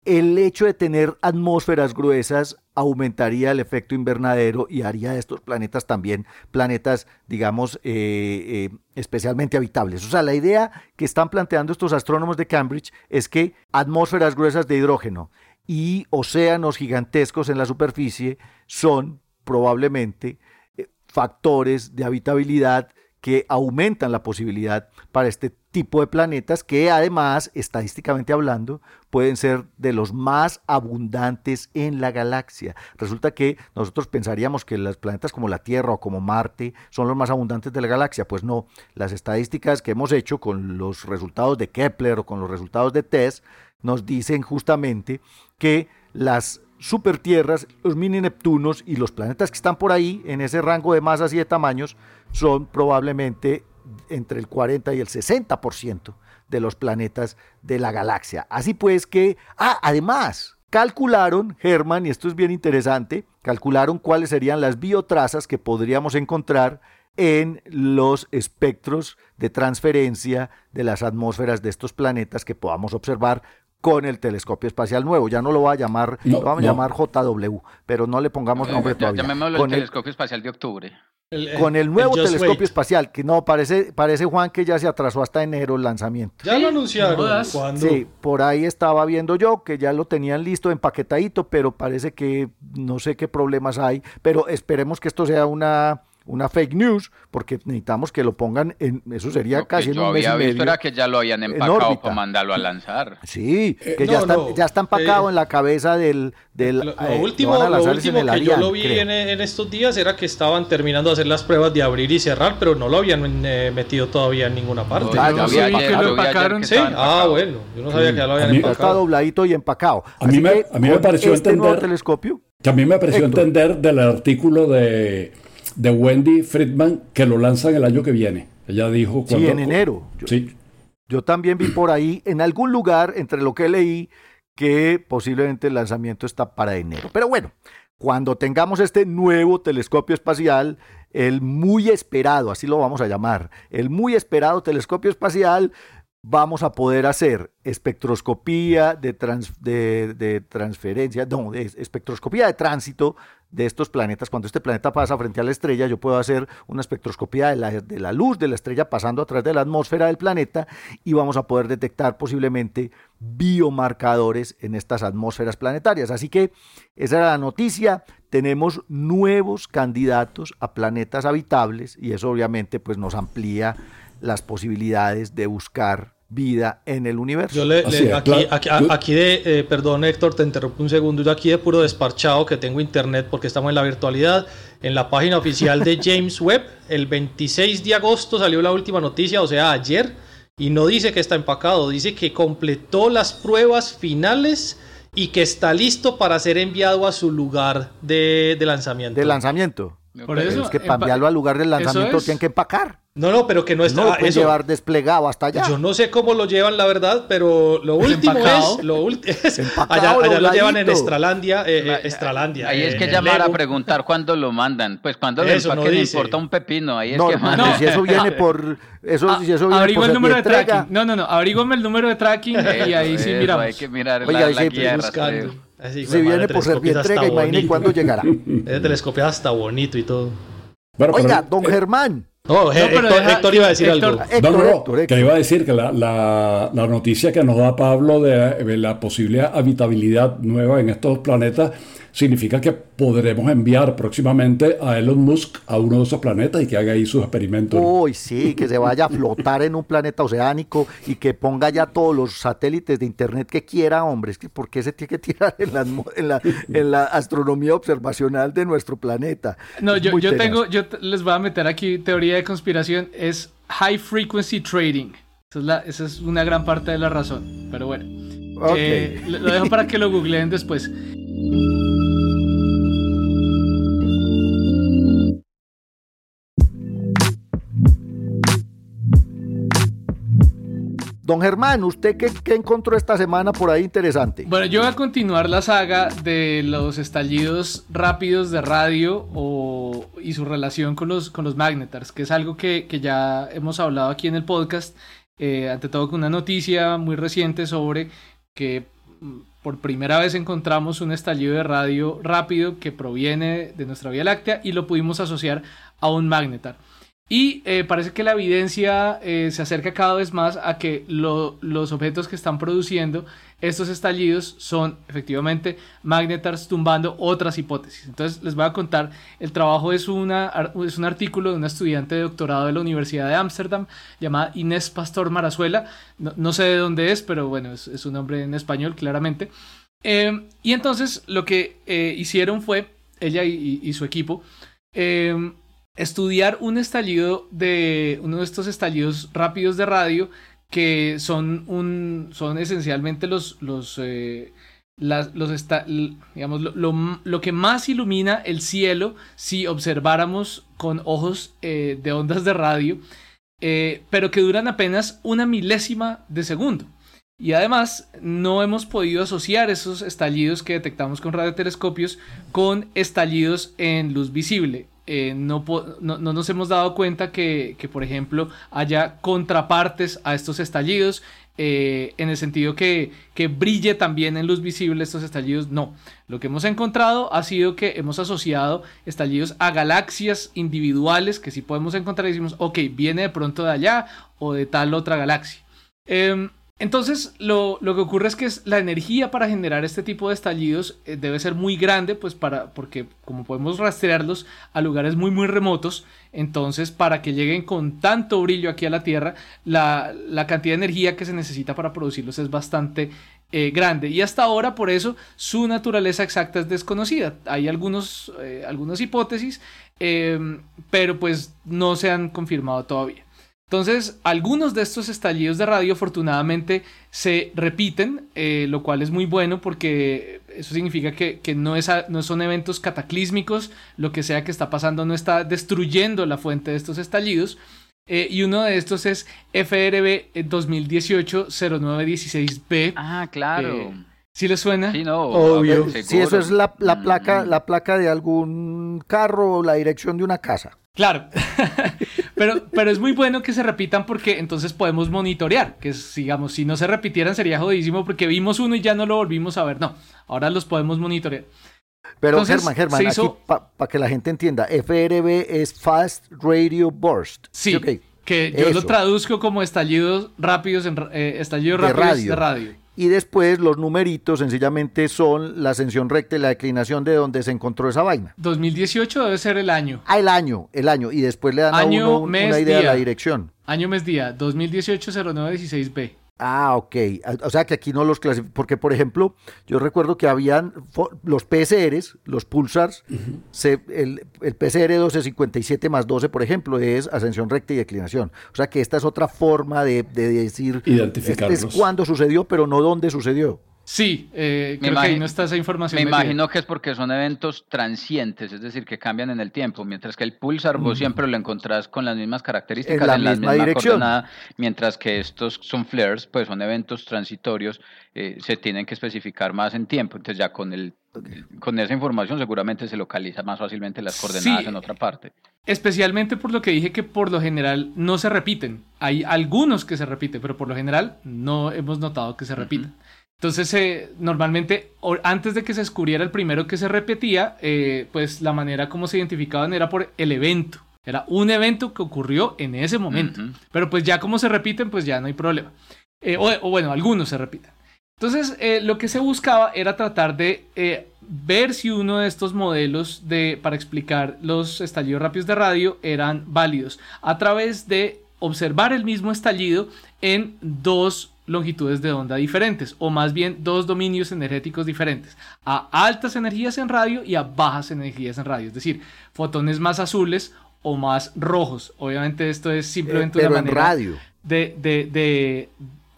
el hecho de tener atmósferas gruesas aumentaría el efecto invernadero y haría de estos planetas también planetas, digamos, eh, eh, especialmente habitables. O sea, la idea que están planteando estos astrónomos de Cambridge es que atmósferas gruesas de hidrógeno y océanos gigantescos en la superficie son probablemente eh, factores de habitabilidad que aumentan la posibilidad para este tipo de planetas que además, estadísticamente hablando, pueden ser de los más abundantes en la galaxia. Resulta que nosotros pensaríamos que los planetas como la Tierra o como Marte son los más abundantes de la galaxia. Pues no, las estadísticas que hemos hecho con los resultados de Kepler o con los resultados de TESS nos dicen justamente que las supertierras, los mini Neptunos y los planetas que están por ahí en ese rango de masas y de tamaños son probablemente entre el 40 y el 60% de los planetas de la galaxia. Así pues que, ah, además, calcularon, Herman, y esto es bien interesante, calcularon cuáles serían las biotrazas que podríamos encontrar en los espectros de transferencia de las atmósferas de estos planetas que podamos observar con el telescopio espacial nuevo. Ya no lo va a llamar, lo vamos a llamar JW, pero no le pongamos nombre todavía. Llamémoslo el telescopio espacial de octubre. con el nuevo telescopio espacial, que no, parece, parece Juan que ya se atrasó hasta enero el lanzamiento. Ya lo anunciaron. Sí, por ahí estaba viendo yo que ya lo tenían listo, empaquetadito, pero parece que no sé qué problemas hay, pero esperemos que esto sea una una fake news, porque necesitamos que lo pongan en, eso sería casi en un mes y medio. Era que ya lo habían empacado para mandarlo a lanzar. Sí, eh, que ya, está, ya está empacado eh, en la cabeza del... del lo, eh, último, lo último que yo lo vi en, estos días era que estaban terminando de hacer las pruebas de abrir y cerrar, pero no lo habían metido todavía en ninguna parte. Ah, no, que lo empacaron. Sí, ah, bueno, yo no sabía que ya lo habían empacado. Está dobladito y empacado. A mí me, a mí me pareció este entender... telescopio... Que a mí me pareció entender del artículo de de Wendy Friedman que lo lanzan el año que viene. Ella dijo cuando, Sí, en enero. Yo, sí. Yo también vi por ahí, en algún lugar, entre lo que leí, que posiblemente el lanzamiento está para enero. Pero bueno, cuando tengamos este nuevo telescopio espacial, el muy esperado, así lo vamos a llamar, el muy esperado telescopio espacial, vamos a poder hacer espectroscopía de, de, transferencia, no, de espectroscopía de tránsito de estos planetas. Cuando este planeta pasa frente a la estrella, yo puedo hacer una espectroscopía de la, de la luz de la estrella pasando a través de la atmósfera del planeta y vamos a poder detectar posiblemente biomarcadores en estas atmósferas planetarias. Así que esa era la noticia. Tenemos nuevos candidatos a planetas habitables y eso obviamente pues nos amplía las posibilidades de buscar vida en el universo. Yo le, aquí, de, eh, perdón Héctor, te interrumpo un segundo, yo aquí de puro desparchado que tengo internet porque estamos en la virtualidad, en la página oficial de James Webb, el 26 de agosto salió la última noticia, o sea, ayer, y no dice que está empacado, dice que completó las pruebas finales y que está listo para ser enviado a su lugar de, lanzamiento. De lanzamiento. Por eso, es que para enviarlo al lugar del lanzamiento tienen que empacar. No, no, pero que no está. No lo llevar desplegado hasta allá. Yo no sé cómo lo llevan, la verdad, pero lo pues último es. Lo allá, lo llevan en Estralandia. Eh, Estralandia ahí es que llamar a preguntar cuándo lo mandan. Pues cuando lo empaque no importa un pepino. Ahí es que no, si eso viene por. Eso, si eso viene por el número de tracking. No, no, no. Averigüenme el número de tracking y ahí sí miramos. Hay que mirar Oiga, la, guía buscando. Así, si viene por ser entrega, imagine cuándo llegará. Ese telescopio hasta bonito y todo. Oiga, don Germán. No, Héctor, iba a decir algo. no, no, no, que iba a decir que la, la, la, noticia que nos da Pablo de la posible habitabilidad nueva en estos planetas significa que podremos enviar próximamente a Elon Musk a uno de esos planetas y que haga ahí sus experimentos. Uy, sí, que se vaya a flotar en un planeta oceánico y que ponga ya todos los satélites de internet que quiera, hombre. Es que ¿por qué se tiene que tirar en la, en la, en la astronomía observacional de nuestro planeta? No, yo, yo tengo, yo les voy a meter aquí teoría de conspiración, es high frequency trading. Esa es, la, esa es una gran parte de la razón. Pero bueno, eh, lo dejo para que lo googleen después. Don Germán, ¿usted qué, encontró esta semana por ahí interesante? Bueno, yo voy a continuar la saga de los estallidos rápidos de radio y su relación con los, con magnetars, que es algo que, ya hemos hablado aquí en el podcast, eh, ante todo con una noticia muy reciente sobre que mm, por primera vez encontramos un estallido de radio rápido que proviene de nuestra Vía Láctea y lo pudimos asociar a un magnetar. Y eh, parece que la evidencia eh, se acerca cada vez más a que los objetos que están produciendo estos estallidos son efectivamente magnetars tumbando otras hipótesis. Entonces les voy a contar, el trabajo es, una, es un artículo de una estudiante de doctorado de la Universidad de Ámsterdam llamada Inés Pastor Marazuela. No, sé de dónde es, pero bueno, es, un nombre en español claramente. Eh, y entonces lo que hicieron fue, ella y, y su equipo, estudiar un estallido de uno de estos estallidos rápidos de radio que son un son esencialmente los los eh, los digamos lo, lo, que más ilumina el cielo si observáramos con ojos eh, de ondas de radio eh, pero que duran apenas una milésima de segundo. Y además no hemos podido asociar esos estallidos que detectamos con radiotelescopios con estallidos en luz visible eh, no, no, nos hemos dado cuenta que, por ejemplo, haya contrapartes a estos estallidos, eh, en el sentido que, que, brille también en luz visible estos estallidos. No, lo que hemos encontrado ha sido que hemos asociado estallidos a galaxias individuales que sí podemos encontrar y decimos, ok, viene de pronto de allá o de tal otra galaxia. Em, Entonces, lo, que ocurre es que la energía para generar este tipo de estallidos eh, debe ser muy grande, pues para, porque como podemos rastrearlos a lugares muy, muy remotos, entonces para que lleguen con tanto brillo aquí a la Tierra, la, cantidad de energía que se necesita para producirlos es bastante eh, grande. Y hasta ahora, por eso, su naturaleza exacta es desconocida. Hay algunos, eh, algunas hipótesis, pero pues no se han confirmado todavía. Entonces, algunos de estos estallidos de radio afortunadamente se repiten, eh, lo cual es muy bueno porque eso significa que, no, es no, son eventos cataclísmicos, lo que sea que está pasando no está destruyendo la fuente de estos estallidos. Eh, y uno de estos es FRB 2018-0916B. Ah, claro. ¿Sí le suena? Sí, no, obvio. Sí, eso es la, la, placa, la placa de algún carro o la dirección de una casa. Claro, pero, pero es muy bueno que se repitan porque entonces podemos monitorear, que digamos, si no se repitieran sería jodidísimo porque vimos uno y ya no lo volvimos a ver, no, ahora los podemos monitorear. Pero Germán, Germán, para que la gente entienda, FRB es Fast Radio Burst. Sí, que yo lo traduzco como estallidos rápidos, en, eh, estallidos rápidos de radio y después los numeritos sencillamente son la ascensión recta y la declinación de donde se encontró esa vaina. 2018 debe ser el año. Ah, el año, el año. Y después le dan a uno una idea de la dirección. Año, mes, día. 2018 0916B. Ah, ok. O sea que aquí no los clasifican. Porque, por ejemplo, yo recuerdo que habían los PSRs, los pulsars, el, el, PSR 1257 más 12, por ejemplo, es ascensión recta y declinación. O sea que esta es otra forma de, decir. Identificarlos. Este es cuándo sucedió, pero no dónde sucedió. Sí, eh, creo que ahí no está esa información. Me imagino que es porque son eventos transientes, es decir, que cambian en el tiempo, mientras que el pulsar vos siempre lo encontrás con las mismas características, en la, misma, dirección. mientras que estos son flares, pues son eventos transitorios, eh, se tienen que especificar más en tiempo, entonces ya con el con esa información seguramente se localiza más fácilmente las coordenadas en otra parte. Especialmente por lo que dije que por lo general no se repiten. Hay algunos que se repiten, pero por lo general no hemos notado que se repiten. Entonces, eh, normalmente, antes de que se descubriera el primero que se repetía, eh, pues la manera como se identificaban era por el evento. Era un evento que ocurrió en ese momento. Pero pues ya como se repiten, pues ya no hay problema. Eh, o, bueno, algunos se repiten. Entonces, lo que se buscaba era tratar de ver si uno de estos modelos de, para explicar los estallidos rápidos de radio eran válidos a través de observar el mismo estallido en dos longitudes de onda diferentes, o más bien dos dominios energéticos diferentes, a altas energías en radio y a bajas energías en radio, es decir, fotones más azules o más rojos. Obviamente esto es simplemente eh, una manera radio. de, de,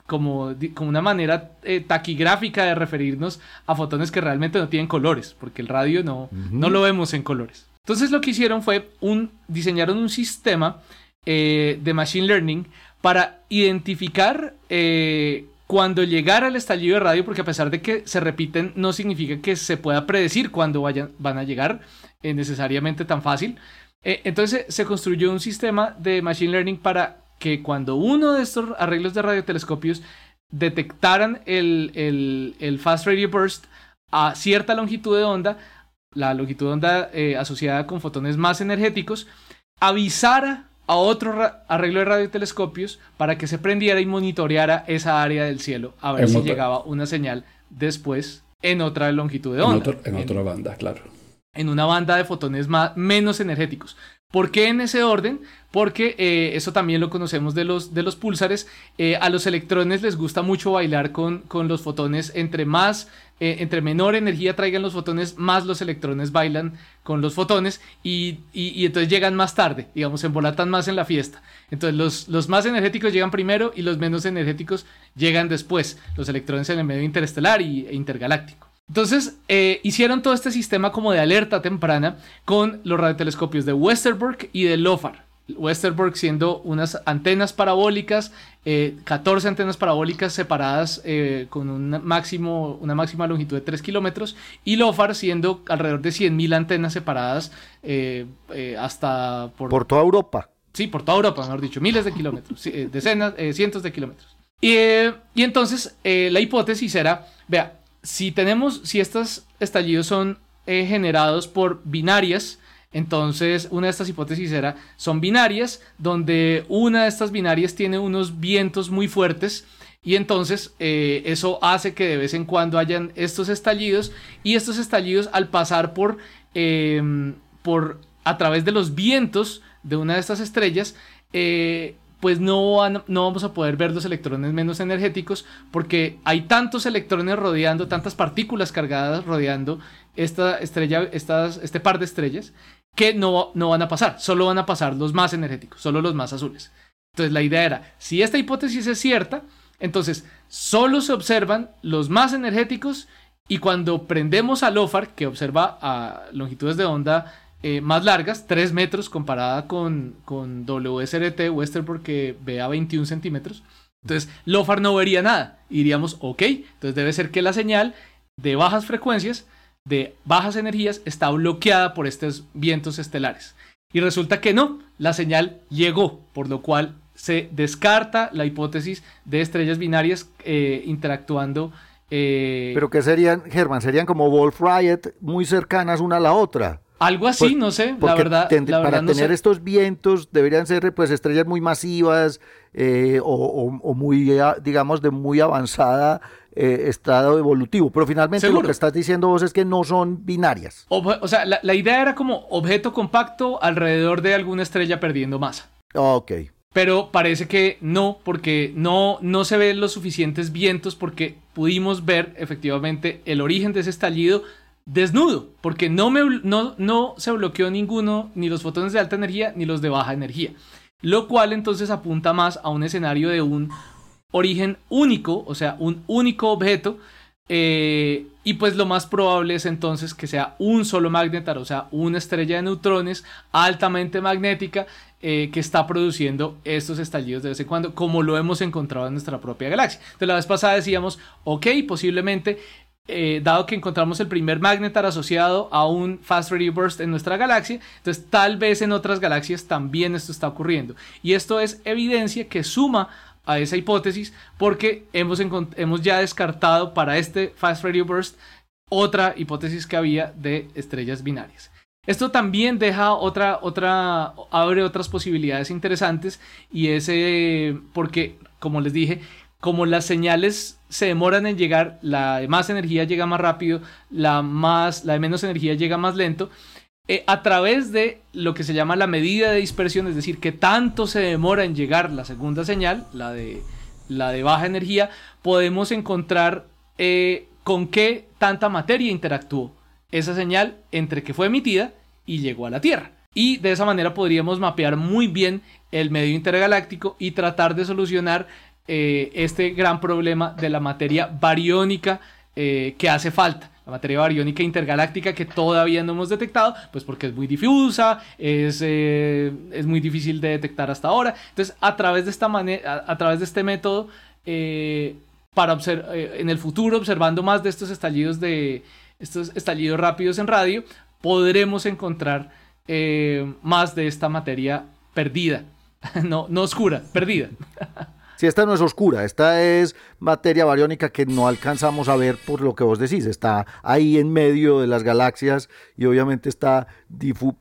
como, como, una manera eh, taquigráfica de referirnos a fotones que realmente no tienen colores, porque el radio no, no lo vemos en colores. Entonces lo que hicieron fue un, diseñaron un sistema eh, de machine learning para identificar eh, cuando llegara el estallido de radio, porque a pesar de que se repiten, no significa que se pueda predecir cuándo vayan, van a llegar eh, necesariamente tan fácil. Eh, entonces se construyó un sistema de machine learning para que cuando uno de estos arreglos de radiotelescopios detectaran el, el Fast Radio Burst a cierta longitud de onda, la longitud de onda asociada con fotones más energéticos, avisara a otro arreglo de radiotelescopios para que se prendiera y monitoreara esa área del cielo a ver si llegaba una señal después en otra longitud de onda. En, otra banda, claro. En una banda de fotones más, menos energéticos. ¿Por qué en ese orden? Porque eh, eso también lo conocemos de los, de los. Eh, a los electrones les gusta mucho bailar con, con los fotones. Entre más, eh, entre menor energía traigan los fotones, más los electrones bailan con los fotones y, y, entonces llegan más tarde, digamos, se embolatan más en la fiesta. Entonces los, los más energéticos llegan primero y los menos energéticos llegan después. Los electrones en el medio interestelar y, e intergaláctico. Entonces, eh, hicieron todo este sistema como de alerta temprana con los radiotelescopios de Westerbork y de LOFAR. Westerbork siendo unas antenas parabólicas, 14 eh, antenas parabólicas separadas eh, con un máximo, una máxima longitud de 3 kilómetros, y LOFAR siendo alrededor de 100.000 antenas separadas hasta por, por, toda Europa. Sí, por toda Europa, mejor dicho, miles de kilómetros, decenas, cientos de kilómetros. Y entonces la hipótesis era, vea, si tenemos, si estos estallidos son eh, generados por binarias, entonces una de estas hipótesis era, son binarias donde una de estas binarias tiene unos vientos muy fuertes Y entonces eh, eso hace que de vez en cuando hayan estos estallidos y estos estallidos al pasar por, em, por a través de los vientos de una de estas estrellas, eh, pues no, no vamos a poder ver los electrones menos energéticos porque hay tantos electrones rodeando, tantas partículas cargadas rodeando esta estrella, este par de estrellas, que no, no van a pasar, solo van a pasar los más energéticos, solo los más azules. Entonces la idea era, si esta hipótesis es cierta, entonces solo se observan los más energéticos y cuando prendemos a LOFAR, que observa a longitudes de onda eh, más largas, 3 metros comparada con, con WSRT, Westerbork, que ve a 21 centímetros. Entonces, LOFAR no vería nada. Iríamos, ok, entonces debe ser que la señal de bajas frecuencias, de bajas energías, está bloqueada por estos vientos estelares. Y resulta que no, la señal llegó, por lo cual se descarta la hipótesis de estrellas binarias eh, interactuando. Eh, Pero que serían, Germán, serían como Wolf Riot muy cercanas una a la otra. Algo así, pues, no sé, la verdad. para tener estos vientos deberían ser pues estrellas muy masivas eh, o, muy, digamos, de muy avanzada eh, estado evolutivo. Pero finalmente lo que estás diciendo vos es que no son binarias. o sea, la, idea era como objeto compacto alrededor de alguna estrella perdiendo masa. Ok. Pero parece que no, porque no, no se ven los suficientes vientos porque pudimos ver efectivamente el origen de ese estallido desnudo, porque no, me, no, no se bloqueó ninguno, ni los fotones de alta energía, ni los de baja energía. Lo cual entonces apunta más a un escenario de un origen único, o sea, un único objeto. Eh, y pues lo más probable es entonces que sea un solo magnetar, o sea, una estrella de neutrones altamente magnética eh, que está produciendo estos estallidos de vez en cuando, como lo hemos encontrado en nuestra propia galaxia. Entonces la vez pasada decíamos, ok, posiblemente eh, dado que encontramos el primer magnetar asociado a un fast radio burst en nuestra galaxia, entonces tal vez en otras galaxias también esto está ocurriendo. Y esto es evidencia que suma a esa hipótesis porque hemos, hemos ya descartado para este fast radio burst otra hipótesis que había de estrellas binarias. Esto también deja otra, otra, abre otras posibilidades interesantes y es eh, porque, como les dije, como las señales se demoran en llegar, la de más energía llega más rápido, la, más, la de menos energía llega más lento, eh, a través de lo que se llama la medida de dispersión, es decir, que tanto se demora en llegar la segunda señal, la de, la de baja energía, podemos encontrar eh, con qué tanta materia interactuó esa señal entre que fue emitida y llegó a la Tierra. Y de esa manera podríamos mapear muy bien el medio intergaláctico y tratar de solucionar eh, este gran problema de la materia bariónica eh, que hace falta. La materia bariónica intergaláctica que todavía no hemos detectado, pues porque es muy difusa, es, eh, es muy difícil de detectar hasta ahora. Entonces, a través de, esta a, través de este método, para en el futuro, observando más de estos estallidos de estos estallidos rápidos en radio, podremos encontrar más de esta materia perdida, no, no oscura, perdida. Si esta no es oscura, esta es materia bariónica que no alcanzamos a ver por lo que vos decís, está ahí en medio de las galaxias y obviamente está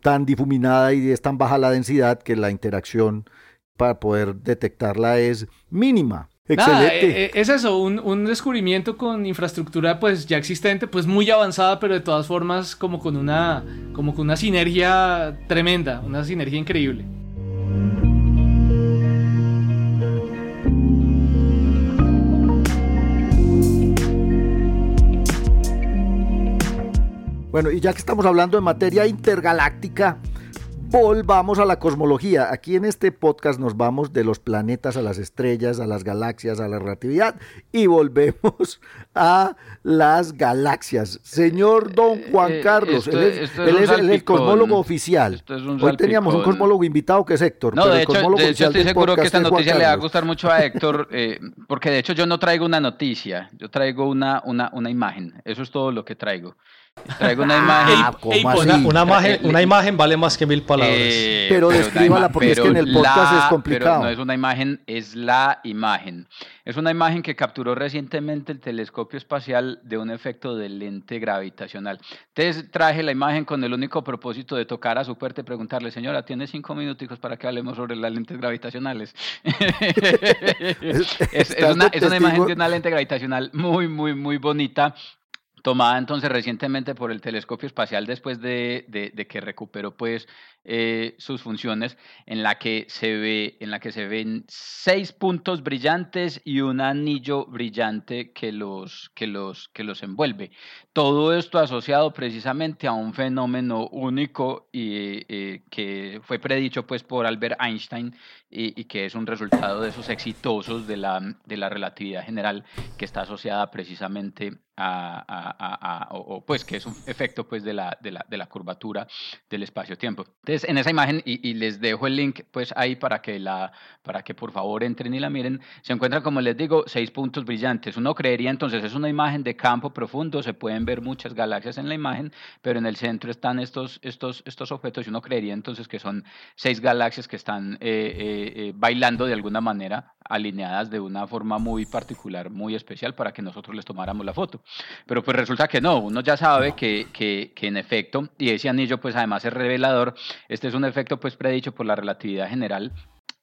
tan difuminada y es tan baja la densidad que la interacción para poder detectarla es mínima. Excelente. Eh, eh, es eso, un, un, descubrimiento con infraestructura pues ya existente, pues muy avanzada, pero de todas formas como con una, como con una sinergia tremenda, una sinergia increíble. Bueno, y ya que estamos hablando de materia intergaláctica, volvamos a la cosmología. Aquí en este podcast nos vamos de los planetas a las estrellas, a las galaxias, a la relatividad y volvemos a las galaxias. Señor Don eh, Juan eh, Carlos, él es, el cosmólogo oficial. Hoy teníamos un cosmólogo invitado que es Héctor. No, de hecho, estoy seguro que esta noticia le va a gustar mucho a Héctor, eh, porque de hecho yo no traigo una noticia, yo traigo una, una, una imagen. Eso es todo lo que traigo. Traigo una imagen. una, imagen una, imagen vale más que mil palabras. palabras. Eh, pero, descríbala porque es que en el podcast es complicado. no es una imagen, es la imagen. Es una imagen que capturó recientemente el telescopio espacial de un efecto de lente gravitacional. Entonces traje la imagen con el único propósito de tocar a su puerta y preguntarle, señora, ¿tiene cinco minuticos para que hablemos sobre las lentes gravitacionales? es, una, es una imagen de una lente gravitacional muy, muy, muy bonita tomada entonces recientemente por el telescopio espacial después de, de, que recuperó pues eh, sus funciones en la que se ve en la que se ven seis puntos brillantes y un anillo brillante que los que los que los envuelve. Todo esto asociado precisamente a un fenómeno único y eh, que fue predicho pues por Albert Einstein y, que es un resultado de esos exitosos de la, de la relatividad general que está asociada precisamente a, a, a, o, pues que es un efecto pues de la, de la, de la curvatura del espacio-tiempo. Entonces, en esa imagen, y, y, les dejo el link pues ahí para que, la, para que por favor entren y la miren, se encuentran, como les digo, seis puntos brillantes. Uno creería entonces, es una imagen de campo profundo, se pueden ver muchas galaxias en la imagen, pero en el centro están estos, estos, estos objetos y uno creería entonces que son seis galaxias que están... Eh, eh, eh, bailando de alguna manera, alineadas de una forma muy particular, muy especial para que nosotros les tomáramos la foto. Pero pues resulta que no, uno ya sabe que, que, que en efecto, y ese anillo pues además es revelador, este es un efecto pues predicho por la relatividad general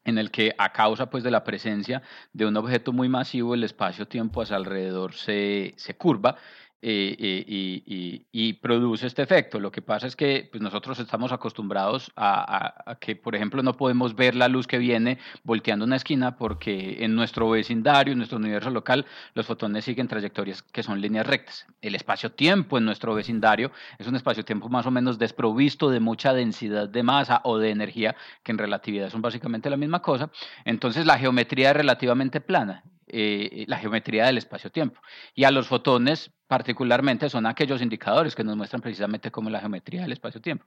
en el que a causa pues de la presencia de un objeto muy masivo el espacio-tiempo a su alrededor se, se curva eh, eh, y, produce este efecto. Lo que pasa es que pues, nosotros estamos acostumbrados a, que, por ejemplo, no podemos ver la luz que viene volteando una esquina porque en nuestro vecindario, en nuestro universo local, los fotones siguen trayectorias que son líneas rectas. El espacio-tiempo en nuestro vecindario es un espacio-tiempo más o menos desprovisto de mucha densidad de masa o de energía, que en relatividad son básicamente la misma cosa. Entonces la geometría es relativamente plana eh, la geometría del espacio-tiempo. Y a los fotones particularmente son aquellos indicadores que nos muestran precisamente cómo la geometría del espacio-tiempo.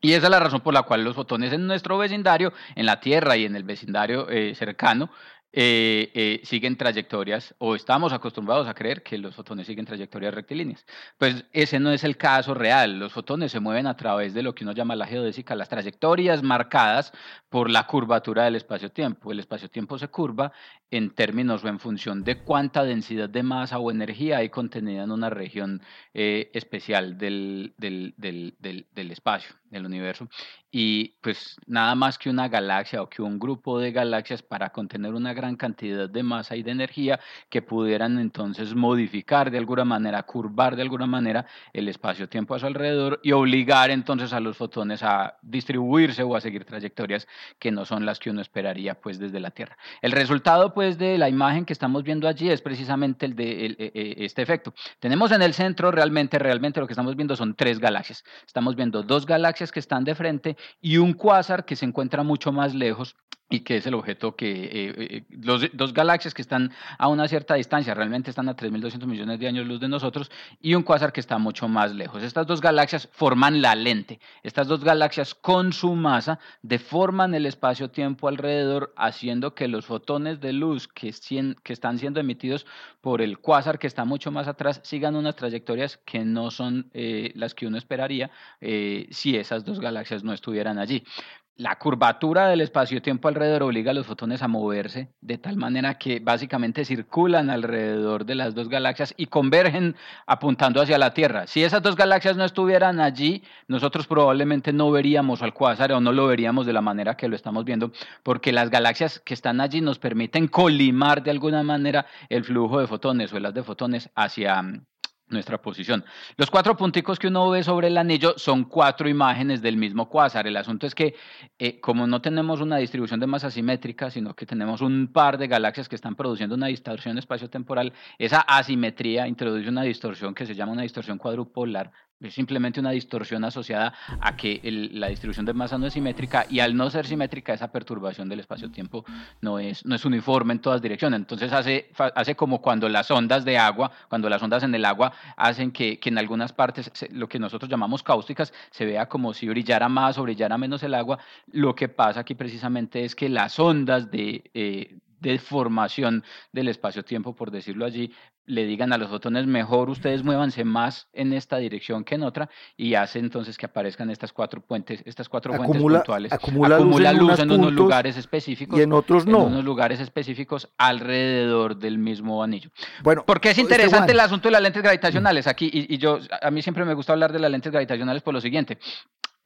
Y esa es la razón por la cual los fotones en nuestro vecindario, en la Tierra y en el vecindario eh, cercano, eh, siguen trayectorias o estamos acostumbrados a creer que los fotones siguen trayectorias rectilíneas. Pues ese no es el caso real. Los fotones se mueven a través de lo que uno llama la geodésica, las trayectorias marcadas por la curvatura del espacio-tiempo. El espacio-tiempo se curva en términos o en función de cuánta densidad de masa o energía hay contenida en una región eh, especial del, del, del, del espacio, del universo. Y pues nada más que una galaxia o que un grupo de galaxias para contener una gran cantidad de masa y de energía que pudieran entonces modificar de alguna manera, curvar de alguna manera el espacio-tiempo a su alrededor y obligar entonces a los fotones a distribuirse o a seguir trayectorias que no son las que uno esperaría pues desde la Tierra. El resultado pues de la imagen que estamos viendo allí es precisamente el de e, e, este efecto. Tenemos en el centro realmente, realmente lo que estamos viendo son tres galaxias. Estamos viendo dos galaxias que están de frente y un cuásar que se encuentra mucho más lejos y que es el objeto que eh, eh, los dos galaxias que están a una cierta distancia, realmente están a 3.200 millones de años luz de nosotros, y un cuásar que está mucho más lejos. Estas dos galaxias forman la lente. Estas dos galaxias con su masa deforman el espacio-tiempo alrededor, haciendo que los fotones de luz que, están siendo emitidos por el cuásar que está mucho más atrás sigan unas trayectorias que no son eh, las que uno esperaría si esas dos galaxias no estuvieran allí la curvatura del espacio-tiempo alrededor obliga a los fotones a moverse de tal manera que básicamente circulan alrededor de las dos galaxias y convergen apuntando hacia la Tierra. Si esas dos galaxias no estuvieran allí, nosotros probablemente no veríamos al cuásar o no lo veríamos de la manera que lo estamos viendo, porque las galaxias que están allí nos permiten colimar de alguna manera el flujo de fotones o haz de fotones hacia, nuestra posición. Los cuatro punticos que uno ve sobre el anillo son cuatro imágenes del mismo cuásar. El asunto es que eh, como no tenemos una distribución de masa simétrica, sino que tenemos un par de galaxias que están produciendo una distorsión espacio-temporal, esa asimetría introduce una distorsión que se llama una distorsión cuadrupolar es simplemente una distorsión asociada a que la distribución de masa no es simétrica y al no ser simétrica esa perturbación del espacio-tiempo no es, no es uniforme en todas direcciones. Entonces hace, hace como cuando las ondas de agua, cuando las ondas en el agua hacen que, que en algunas partes lo que nosotros llamamos cáusticas se vea como si brillara más o brillara menos el agua. Lo que pasa aquí precisamente es que las ondas de, eh, deformación del espacio-tiempo, por decirlo allí, le digan a los fotones, mejor ustedes muévanse más en esta dirección que en otra, y hace entonces que aparezcan estas cuatro puentes, estas cuatro fuentes puntuales. Acumula, luz, en, unos lugares específicos y en otros no. En unos lugares específicos alrededor del mismo anillo. Bueno, porque es interesante el asunto de las lentes gravitacionales aquí, y, y yo, a mí siempre me gusta hablar de las lentes gravitacionales por lo siguiente,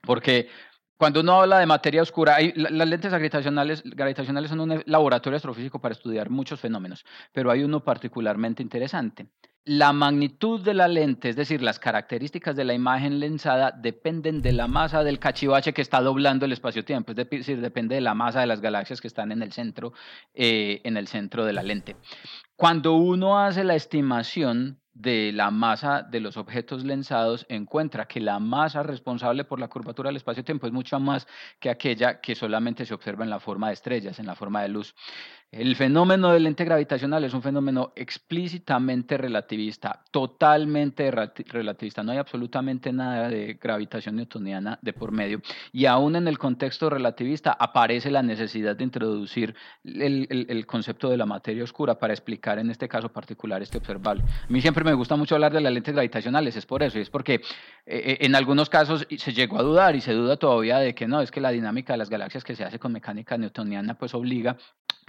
porque cuando uno habla de materia oscura, hay, las lentes gravitacionales, gravitacionales son un laboratorio astrofísico para estudiar muchos fenómenos, pero hay uno particularmente interesante. La magnitud de la lente, es decir, las características de la imagen lensada, dependen de la masa del cachivache que está doblando el espacio-tiempo, es decir, depende de la masa de las galaxias que están en el centro, eh, en el centro de la lente. Cuando uno hace la estimación de la masa de los objetos lensados encuentra que la masa responsable por la curvatura del espacio-tiempo es mucho más que aquella que solamente se observa en la forma de estrellas, en la forma de luz. El fenómeno del lente gravitacional es un fenómeno explícitamente relativista, totalmente relativista. No hay absolutamente nada de gravitación newtoniana de por medio. Y aún en el contexto relativista aparece la necesidad de introducir el, concepto de la materia oscura para explicar en este caso particular este observable. A mí siempre me gusta mucho hablar de las lentes gravitacionales, es por eso, y es porque eh, eh, en algunos casos se llegó a dudar y se duda todavía de que no, es que la dinámica de las galaxias que se hace con mecánica newtoniana pues obliga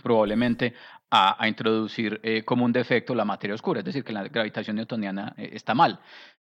probablemente a, introducir eh, como un defecto la materia oscura, es decir, que la gravitación newtoniana eh, está mal.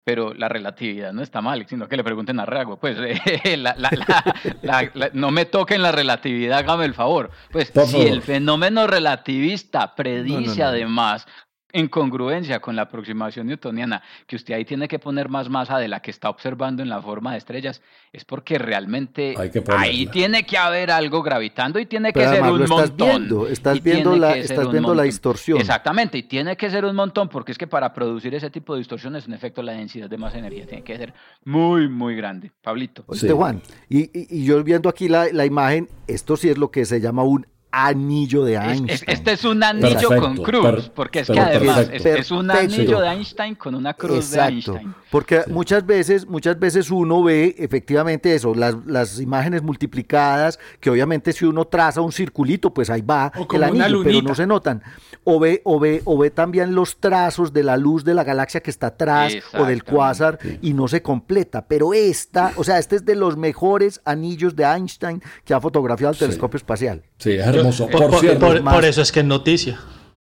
Pero la relatividad no está mal, sino que le pregunten a Rago, pues no me toquen la relatividad, hágame el favor. Pues si el fenómeno relativista predice además en congruencia con la aproximación newtoniana, que usted ahí tiene que poner más masa de la que está observando en la forma de estrellas, es porque realmente ahí tiene que haber algo gravitando y tiene que ser un estás montón. Viendo, estás viendo, la, estás viendo la distorsión. Exactamente, y tiene que ser un montón, porque es que para producir ese tipo de distorsiones, en efecto, la densidad de más energía tiene que ser muy, muy grande. Pablito. Sí. Juan, y, y, yo viendo aquí la, la imagen, esto sí es lo que se llama un anillo de Einstein. este es un anillo con cruz, porque es que además es, un anillo de Einstein con una cruz de Einstein. Porque muchas veces, muchas veces uno ve efectivamente eso, las, las, imágenes multiplicadas, que obviamente si uno traza un circulito, pues ahí va el anillo, pero no se notan. O ve, o ve, o ve también los trazos de la luz de la galaxia que está atrás o del cuásar y no se completa. Pero esta, o sea, este es de los mejores anillos de Einstein que ha fotografiado el telescopio espacial. Sí, es hermoso. Por, eso es que es noticia.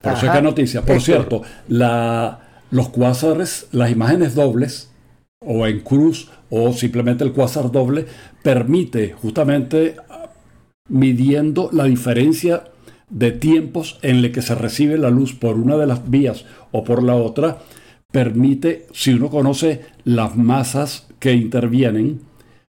Por eso es que es noticia. Por cierto, la, los cuásares, las imágenes dobles, o en cruz, o simplemente el cuásar doble, permite justamente midiendo la diferencia de tiempos en el que se recibe la luz por una de las vías o por la otra, permite, si uno conoce las masas que intervienen,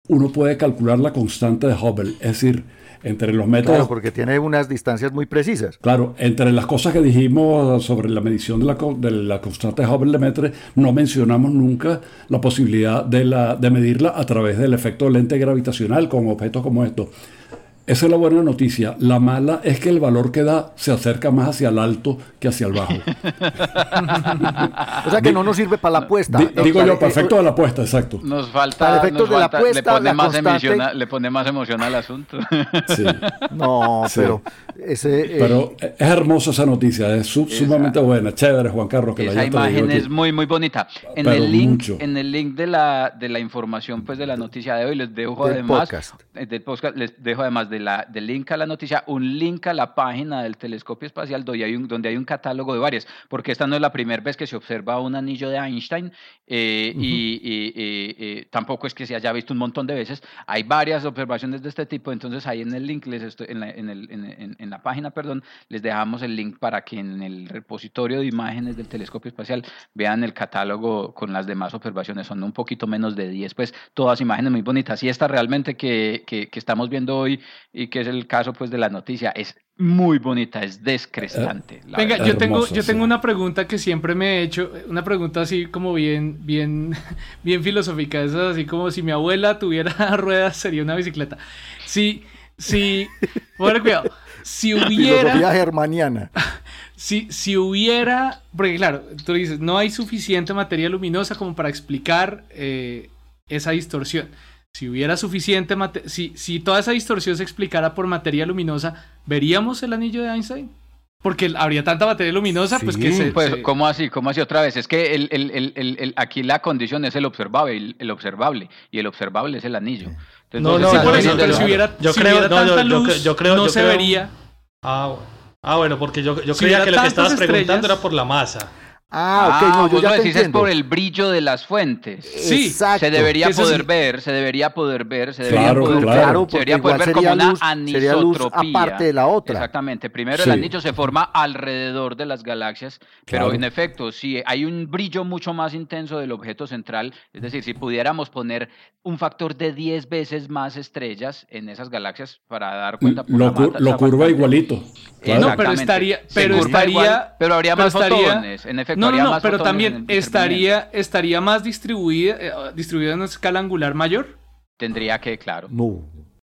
uno puede calcular la constante de Hubble. Es decir, entre los métodos. Claro, porque tiene unas distancias muy precisas. Claro, entre las cosas que dijimos sobre la medición de la, de la constante Hubble-Lemaitre, no mencionamos nunca la posibilidad de, la, de medirla a través del efecto lente gravitacional con objetos como estos. Esa es la buena noticia. La mala es que el valor que da se acerca más hacia el alto que hacia el bajo. o sea que no nos sirve para la apuesta. digo yo, perfecto de la apuesta, exacto. Nos falta, de la apuesta, le, pone más emoción, le pone más emoción al asunto. sí. No, pero ese, eh, pero es hermosa esa noticia, es sumamente buena, chévere Juan Carlos que esa imagen es muy muy bonita. En el link, en el link de la de la información pues de la noticia de hoy les dejo además eh, del podcast les dejo además de la, del link a la noticia, un link a la página del telescopio espacial donde hay un, donde hay un catálogo de varias, porque esta no es la primera vez que se observa un anillo de Einstein eh, y, tampoco es que se haya visto un montón de veces. Hay varias observaciones de este tipo, entonces ahí en el link, les estoy, en, la, en, el, en, en la página, perdón, les dejamos el link para que en el repositorio de imágenes del telescopio espacial vean el catálogo con las demás observaciones. Son un poquito menos de 10, pues todas imágenes muy bonitas. Y esta realmente que, que, que estamos viendo hoy y que es el caso pues de la noticia, es muy bonita, es descrestante. Venga, yo tengo, yo tengo una pregunta que siempre me he hecho, una pregunta así como bien, bien, bien filosófica, es así como si mi abuela tuviera ruedas sería una bicicleta. Si, si, bueno, cuidado, si hubiera... Filosofía germaniana. Si, si hubiera, porque claro, tú dices, no hay suficiente materia luminosa como para explicar eh, esa distorsión. Si hubiera suficiente, si, si toda esa distorsión se explicara por materia luminosa, ¿veríamos el anillo de Einstein? porque habría tanta materia luminosa, pues que se... Pues, ¿cómo así? ¿Cómo así otra vez? Es que el, el, el, aquí la condición es el observable, el, observable, y el observable es el anillo. no, no, por eso, pero si hubiera, yo creo, tanta luz, yo, creo, no se vería... Ah, ah, bueno, porque yo, yo creía que lo que estabas preguntando era por la masa. Ah, ok, no, yo ya lo decís es por el brillo de las fuentes. Sí, Se debería poder ver, se debería poder ver, se debería poder ver, se debería poder ver como una anisotropía. aparte de la otra. Exactamente. Primero el anillo se forma alrededor de las galaxias, pero en efecto, si hay un brillo mucho más intenso del objeto central, es decir, si pudiéramos poner un factor de 10 veces más estrellas en esas galaxias para dar cuenta por lo, lo curva igualito. No, pero estaría, pero estaría, pero habría más fotones, en efecto no, no, no, pero también estaría, estaría más distribuida, eh, distribuida en una escala angular mayor. Tendría que, claro. No.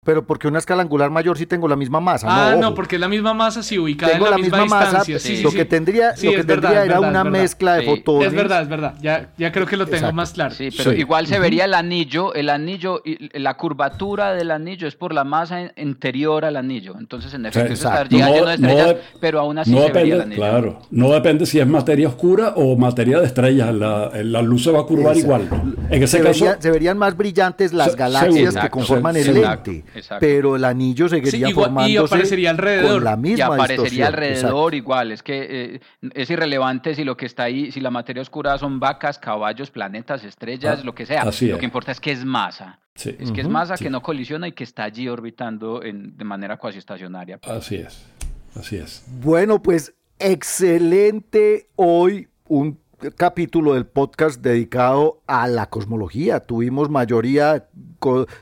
Pero porque una escala angular mayor sí tengo la misma masa. Ah, no, porque es la misma masa sí ubicada en la, misma, distancia. Sí, lo que tendría, lo que tendría era una mezcla de fotones. Es verdad, es verdad. Ya, ya creo que lo tengo más claro. Sí, pero igual se vería el anillo, el anillo, la curvatura del anillo es por la masa interior al anillo. Entonces, en efecto, eso estaría lleno de estrellas, pero aún así se vería el anillo. Claro, no depende si es materia oscura o materia de estrellas. La, la luz se va a curvar igual. En ese se caso. se verían más brillantes las galaxias que conforman el lente. Pero el anillo seguiría formándose y aparecería alrededor. la misma y aparecería alrededor igual. Es que eh, es irrelevante si lo que está ahí, si la materia oscura son vacas, caballos, planetas, estrellas, ah, lo que sea. lo que importa es que es masa. Es que es masa que no colisiona y que está allí orbitando en, de manera cuasi estacionaria. Así es. Así es. Bueno, pues excelente hoy un capítulo del podcast dedicado a la cosmología. Tuvimos mayoría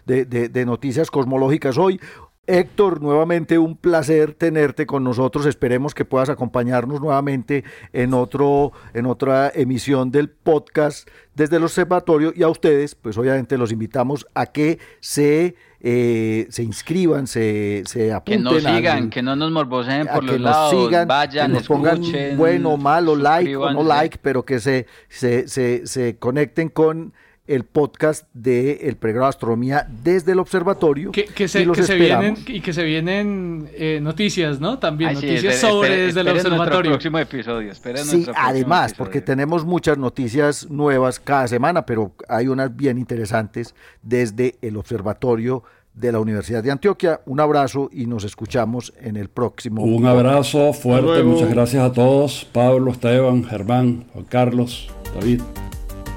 de, noticias cosmológicas hoy. Héctor, nuevamente un placer tenerte con nosotros. Esperemos que puedas acompañarnos nuevamente en, otro, en otra emisión del podcast desde el observatorio. Y a ustedes, pues obviamente los invitamos a que se eh, se inscriban, se, se apunten. Que nos sigan, que no nos morboseen por los lados, sigan, vayan, que nos pongan bueno, malo, like o no like, pero que se, se, se, se conecten con el podcast de el pregrado de astronomía desde el observatorio que, se, y que se vienen y que se vienen eh, noticias no también noticias sobre desde el observatorio próximo episodio sí además porque tenemos muchas noticias nuevas cada semana pero hay unas bien interesantes desde el observatorio de la Universidad de Antioquia. Un abrazo y nos escuchamos en el próximo. Un abrazo fuerte, muchas gracias a todos. Pablo, Esteban, Germán, Juan Carlos, David.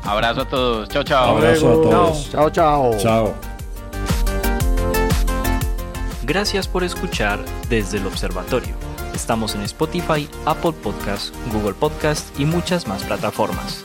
Abrazo a todos. Chao, chao. Abrazo a todos. Chao, chao. Chao. Gracias por escuchar desde el observatorio. Estamos en Spotify, Apple Podcast, Google Podcast y muchas más plataformas.